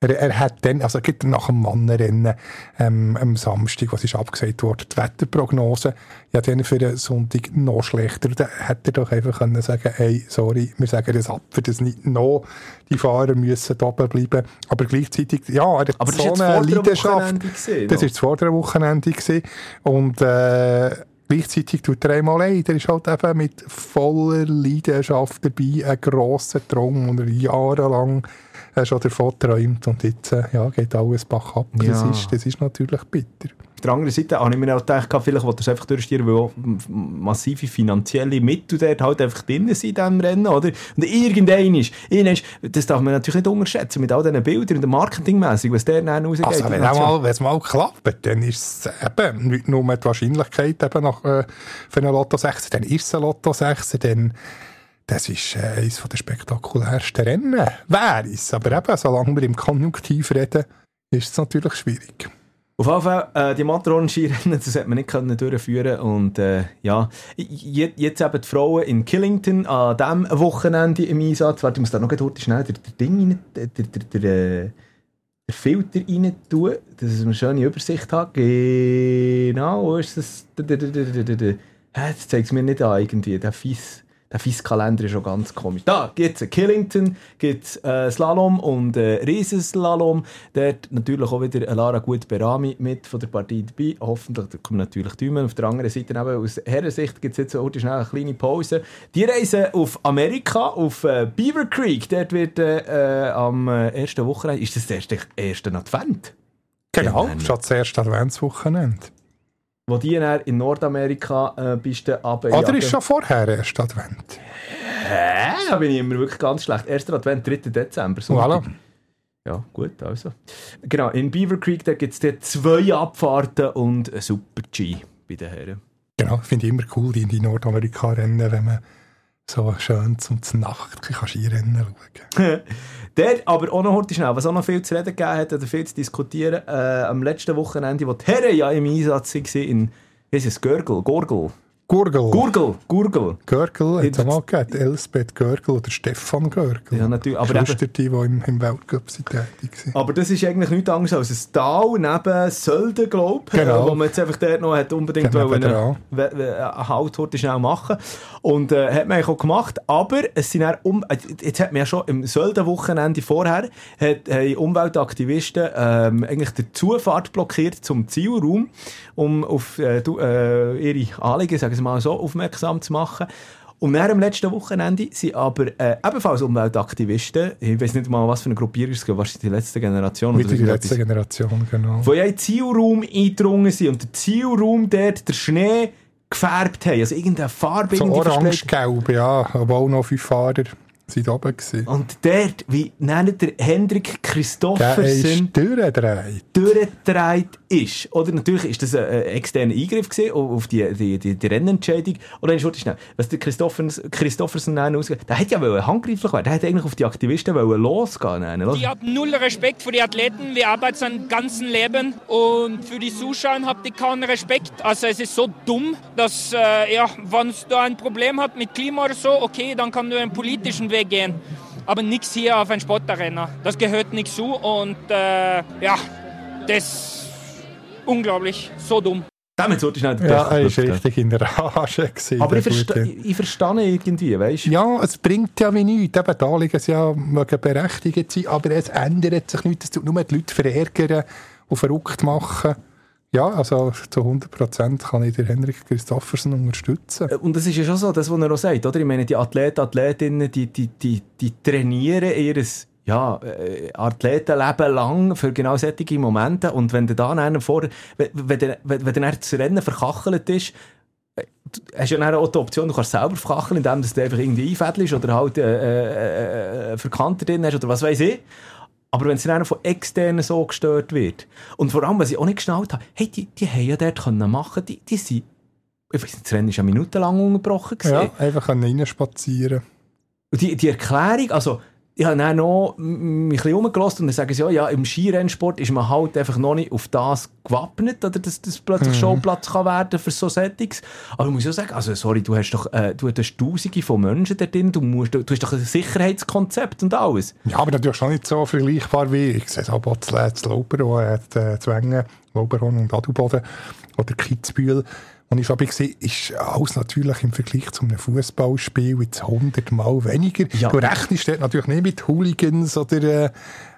Er, er hat dann, also geht nach dem Mannenrennen ähm, am Samstag, was ist abgesagt worden, die Wetterprognose, ja, dann für den Sonntag noch schlechter. Da hätte er doch einfach können sagen, hey, sorry, wir sagen das ab, für das nicht noch die Fahrer müssen da oben bleiben. Aber gleichzeitig, ja, er hat Aber das so eine Leidenschaft. Gewesen, Das ist das vor der Wochenende gewesen. Und äh, gleichzeitig tut er einmal leid. Er ist halt eben mit voller Leidenschaft dabei, ein grosser Traum, und er jahrelang schon davon träumt. Und jetzt äh, ja, geht alles Bach ab. Das, Ja. ist, das ist natürlich bitter. Auf der anderen Seite habe ich mir auch gedacht, vielleicht wollte es einfach durchstieren, weil massive finanzielle Mittel dort halt einfach drin sind in diesem Rennen, oder? Und irgendein ist, das darf man natürlich nicht unterschätzen, mit all diesen Bildern und dem Marketingmässig, was der dann rausgeht. Also, wenn es mal, wenn's mal klappt, dann ist es eben nicht nur die Wahrscheinlichkeit eben nach, äh, für einen Lotto 6, dann ist es ein Lotto 6, dann das ist äh, eines der spektakulärsten Rennen. Wäre es. Aber eben, solange wir im Konjunktiv reden, ist es natürlich schwierig. Auf jeden Fall, äh, die Matterhorn-Skirennen, das hat man nicht können durchführen und äh, ja, je- jetzt eben die Frauen in Killington an diesem Wochenende im Einsatz. Warte, ich muss da noch kurz schnell den, den Ding rein, der, der, der, der, äh, Filter rein tun, dass ich eine schöne Übersicht habe. Genau, wo ist das? Der, der, der, der, der, der, der. Das zeigt es mir nicht an irgendwie, der fies. Der Fies-Kalender ist schon ganz komisch. Da gibt es Killington, gibt äh, Slalom und äh, Riesenslalom. Dort natürlich auch wieder Lara Gut-Berami mit von der Partie dabei. Hoffentlich da kommen natürlich Däumen. Auf der anderen Seite eben aus Herrensicht gibt es jetzt heute schnell eine kleine Pause. Die reisen auf Amerika, auf äh, Beaver Creek. Dort wird äh, äh, am äh, ersten Wochenende, ist das der erste, erste Advent? Genau, Genau. statt das erste Adventswochenende. Wo die dann in Nordamerika äh, bist du Oder ist schon vorher erst Advent? Hä? Da bin ich immer wirklich ganz schlecht. Erster Advent, 3. Dezember. Voilà. Ja, gut, also. Genau, in Beaver Creek gibt es zwei Abfahrten und ein Super-G bei den Herren. Genau, finde ich immer cool, die, die Nordamerika-Rennen, wenn man so schön zum Nacht kann Skirennen schauen. Dort aber auch noch heute schnell, was auch noch viel zu reden gegeben hat oder viel zu diskutieren, äh, am letzten Wochenende, wo die Herren ja im Einsatz waren, in, wie ist es, Görgel, Gorgel, Gurgel. Gurgel, Gurgel. Görgel hat es mal gegeben. Elisabeth Görgel oder Stefan Görgel. Ja, natürlich, aber Geschwister, die, die im, im Weltcup sind tätig sind. Aber das ist eigentlich nichts anderes als ein Tal neben Sölden, glaube ich, Genau. wo man jetzt einfach dort noch hat unbedingt Genau, wollen, dran. we- we- einen Halt heute schnell machen Und äh, hat man eigentlich auch gemacht, aber es sind dann um, äh, jetzt hat man ja schon im Sölden-Wochenende vorher, hat, haben Umweltaktivisten ähm, eigentlich die Zufahrt blockiert zum Zielraum, um auf äh, äh, ihre Anliegen, sagen wir mal so, aufmerksam zu machen. Und nach dem letzten Wochenende sind aber äh, ebenfalls Umweltaktivisten, ich weiß nicht mal, was für eine Gruppierung es gibt, wahrscheinlich die letzte Generation. Wieder die letzte Generation, genau. die ja in den Zielraum eingedrungen sind und der Zielraum dort der Schnee gefärbt haben. Also irgendeine Farbe So orange-gelb, ja. Aber auch noch fünf Fahrer sind oben gewesen. Und dort, wie nennt der Hendrik Der Christoffersen ist durchgedreht. durchgedreht ist. Oder natürlich ist das ein, ein externer Eingriff gewesen auf die, die, die, die Rennentscheidung. Oder ist warte schnell, was der Christoffers, Christoffersen dann ausgeht, der hätte ja wollen handgreiflich werden. Der hätte eigentlich auf die Aktivisten wollen losgehen. Oder? Ich habe null Respekt für die Athleten. Wir arbeiten sein ganzen Leben und für die Zuschauer habt ihr keinen Respekt. Also es ist so dumm, dass äh, ja, wenn du ein Problem hat mit Klima oder so, okay, dann kann du einen politischen Weg gehen. Aber nichts hier auf ein Sportarena. Das gehört nicht zu und äh, ja, das ist unglaublich, so dumm. Damit sollte ich schnell den Ja, er war lüften. richtig in der Rage. gewesen, Aber ich, versta Gute. ich verstehe irgendwie, weißt du? Ja, es bringt ja wie nichts. Eben, da liegen sie ja mögen berechtigt sein, aber es ändert sich nichts. Es tut nur die Leute verärgern und verrückt machen. Ja, also zu 100% kann ich den Henrik Christoffersen unterstützen. Und das ist ja schon so, das, was er auch sagt, oder? Ich meine, die Athleten, Athletinnen, die, die, die, die trainieren ihres ja, äh, Athletenleben lang für genau solche Momente. Und wenn du dann vor, wenn, wenn, wenn, wenn das Rennen verkachelt ist, äh, du hast ja dann auch die Option, du kannst selber verkacheln, indem du einfach irgendwie einfädelst oder halt äh, äh, äh, Verkanter drin hast oder was weiß ich. Aber wenn es dann von externen so gestört wird, und vor allem, was ich auch nicht geschnallt habe, hey, die, die haben ja dort können machen, die, die sind, ich weiss nicht, das Rennen ist ja minutenlang unterbrochen gewesen. Ja, einfach reinspazieren. Und die, die Erklärung, also, ich habe dann noch mich ein bisschen und dann sagen sie, ja, ja, im Skirennsport ist man halt einfach noch nicht auf das gewappnet, oder dass das plötzlich Mhm. Showplatz kann werden für so Settings. Aber ich muss ja sagen, also, sorry, du hast doch, äh, du hast tausende von Menschen da drin, du, musst, du hast doch ein Sicherheitskonzept und alles. Ja, aber natürlich schon nicht so vergleichbar wie, ich sehe es auch Botzlä, Lauberon, äh, Zwängen, Lauberon und Adelboden oder Kitzbühel. Und ich habe gesehen, ist alles natürlich im Vergleich zu einem Fußballspiel jetzt hundertmal weniger. Ja. Du rechnest dort natürlich nicht mit Hooligans oder äh,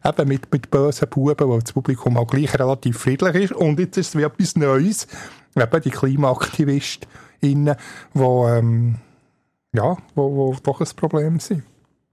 eben mit, mit bösen Buben, weil das Publikum auch gleich relativ friedlich ist. Und jetzt ist es wie etwas Neues. Eben die KlimaaktivistInnen, die ähm, ja, wo, wo doch ein Problem sind.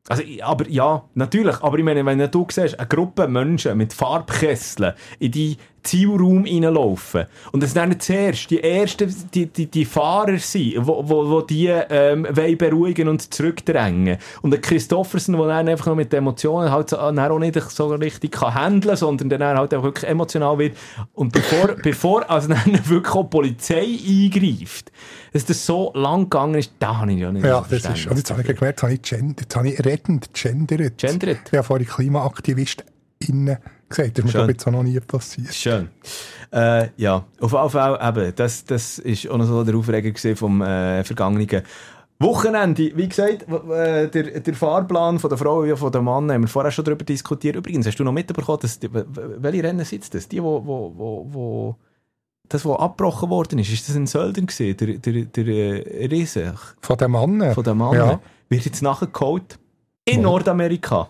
Also, aber ja, natürlich. Aber ich meine, wenn du siehst, eine Gruppe Menschen mit Farbkesseln in die Zielraum reinlaufen und es dann zuerst die ersten, die, die, die Fahrer sind, wo, wo, wo die ähm, beruhigen und zurückdrängen. Und der Christoffersen, der dann einfach noch mit den Emotionen halt so, dann auch nicht so richtig kann handeln, sondern dann halt auch wirklich emotional wird. Und bevor, bevor also dann wirklich auch die Polizei eingreift, dass das so lang gegangen ist, da habe ich ja nicht Ja, das ist, und jetzt habe ich gemerkt, jetzt habe ich, gender, jetzt habe ich rettend gendert. Gendert? Ich habe vorhin KlimaaktivistInnen gesagt. Das ist mir, Schön. jetzt auch noch nie passiert. Schön. Äh, ja, auf jeden Fall eben, das, das ist auch noch so der Aufreger vom äh, vergangenen Wochenende. Wie gesagt, der, der Fahrplan von der Frau wie von der Mann haben wir vorher schon darüber diskutiert. Übrigens, hast du noch mitbekommen, dass die, welche Rennen sind das? Die, wo, wo, wo, wo das, was abgebrochen worden ist, ist das ein Söldern gewesen? Der, der, der äh, Riese Von den Mannen? von der Mann Ja. wird jetzt nachgeholt in Nordamerika.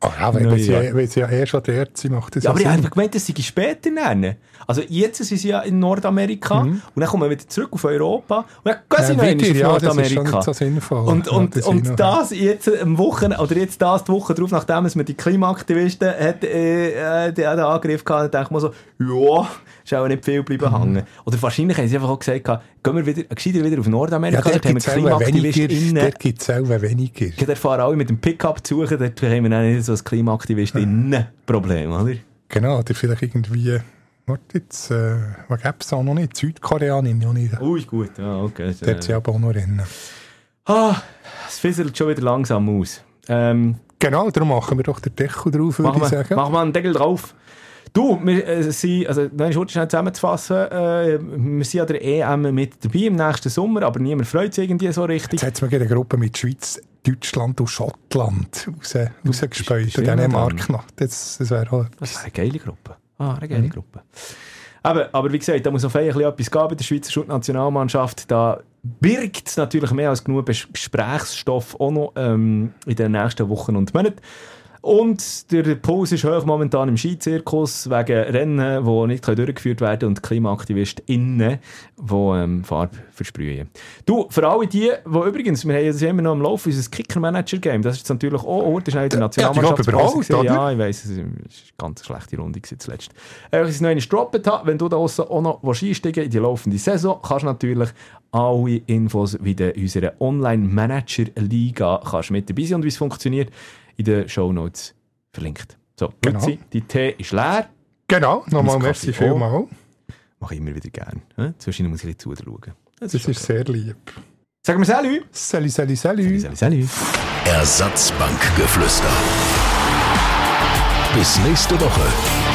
Ah, ja, wenn, sie, ja. sie ja eh schon dort sind, macht das Ja, ja, aber ich habe gemeint, das sei später nennen. Also jetzt sind sie ja in Nordamerika und dann kommen wir wieder zurück auf Europa und dann gehen sie Ja, noch auf ja, das ist schon Nordamerika. nicht so sinnvoll. Und, Ja, und, das und und das jetzt am Wochenende, oder jetzt das die Woche drauf, nachdem es mit den Klimaaktivisten hat, äh, äh, den, Angriff gehabt, denke ich mir so, ja, ist auch nicht viel Mhm. bleiben hängen. Oder wahrscheinlich haben sie einfach auch gesagt, gehen wir wieder, gescheiter wieder auf Nordamerika, Ja, dort dort haben wir. KlimaaktivistInnen. Dort gibt es auch weniger. Ja, Dort fahren alle mit dem Pickup zu suchen, dort haben wir dann nicht so ein KlimaaktivistInnen-Problem, oder? Genau, oder vielleicht irgendwie, warte jetzt, äh, was gäbe es auch noch nicht? Südkoreanin noch nicht. Ui, gut, ja, okay. Dort sind aber auch noch Rennen. Ah, es fisselt schon wieder langsam aus. Ähm, Genau, darum machen wir doch den Deckel drauf, würde ich sagen. machen wir einen Deckel drauf. Du, wir äh, sind, also, nein, schon schnell zusammenzufassen, äh, wir sind an der EM mit dabei im nächsten Sommer, aber niemand freut sich irgendwie so richtig. Jetzt hat es eine Gruppe mit Schweiz, Deutschland und Schottland raus, rausgespäut. bist Und dann noch. Das, das wäre Das wäre eine geile Gruppe. Ah, eine geile Mhm. Gruppe. Aber, aber wie gesagt, da muss auf jeden Fall etwas geben bei der Schweizer Schulnationalmannschaft. Da birgt es natürlich mehr als genug Gesprächsstoff auch noch ähm, in den nächsten Wochen und Monaten. Und der Puls ist hoch momentan im Skizirkus wegen Rennen, die nicht können durchgeführt werden und KlimaaktivistInnen, die ähm, Farbe versprühen. Du, für alle die, die übrigens, wir haben das immer noch am Laufen, unser Kicker-Manager-Game, das ist jetzt natürlich auch, oh, das ist in der Ja, Nationalmannschaft. oder? Ja, ich weiss, es war eine ganz schlechte Runde zuletzt. Äh, ich es noch eine habe, wenn du da draussen auch noch einsteigen in die laufende Saison, kannst du natürlich alle Infos wie in unserer Online-Manager-Liga mit dabei sein und wie es funktioniert, in den Shownotes verlinkt. So, Genau. Luzi, die Tee ist leer. Genau, nochmal merci Kaffee auch. vielmal. Mache ich immer wieder gerne. Hm? Zwischendurch muss ich ein bisschen zuschauen. Das ist sehr lieb. Sagen wir Salü. Salut, salut, salut. Salü, salü. Ersatzbankgeflüster. Bis nächste Woche.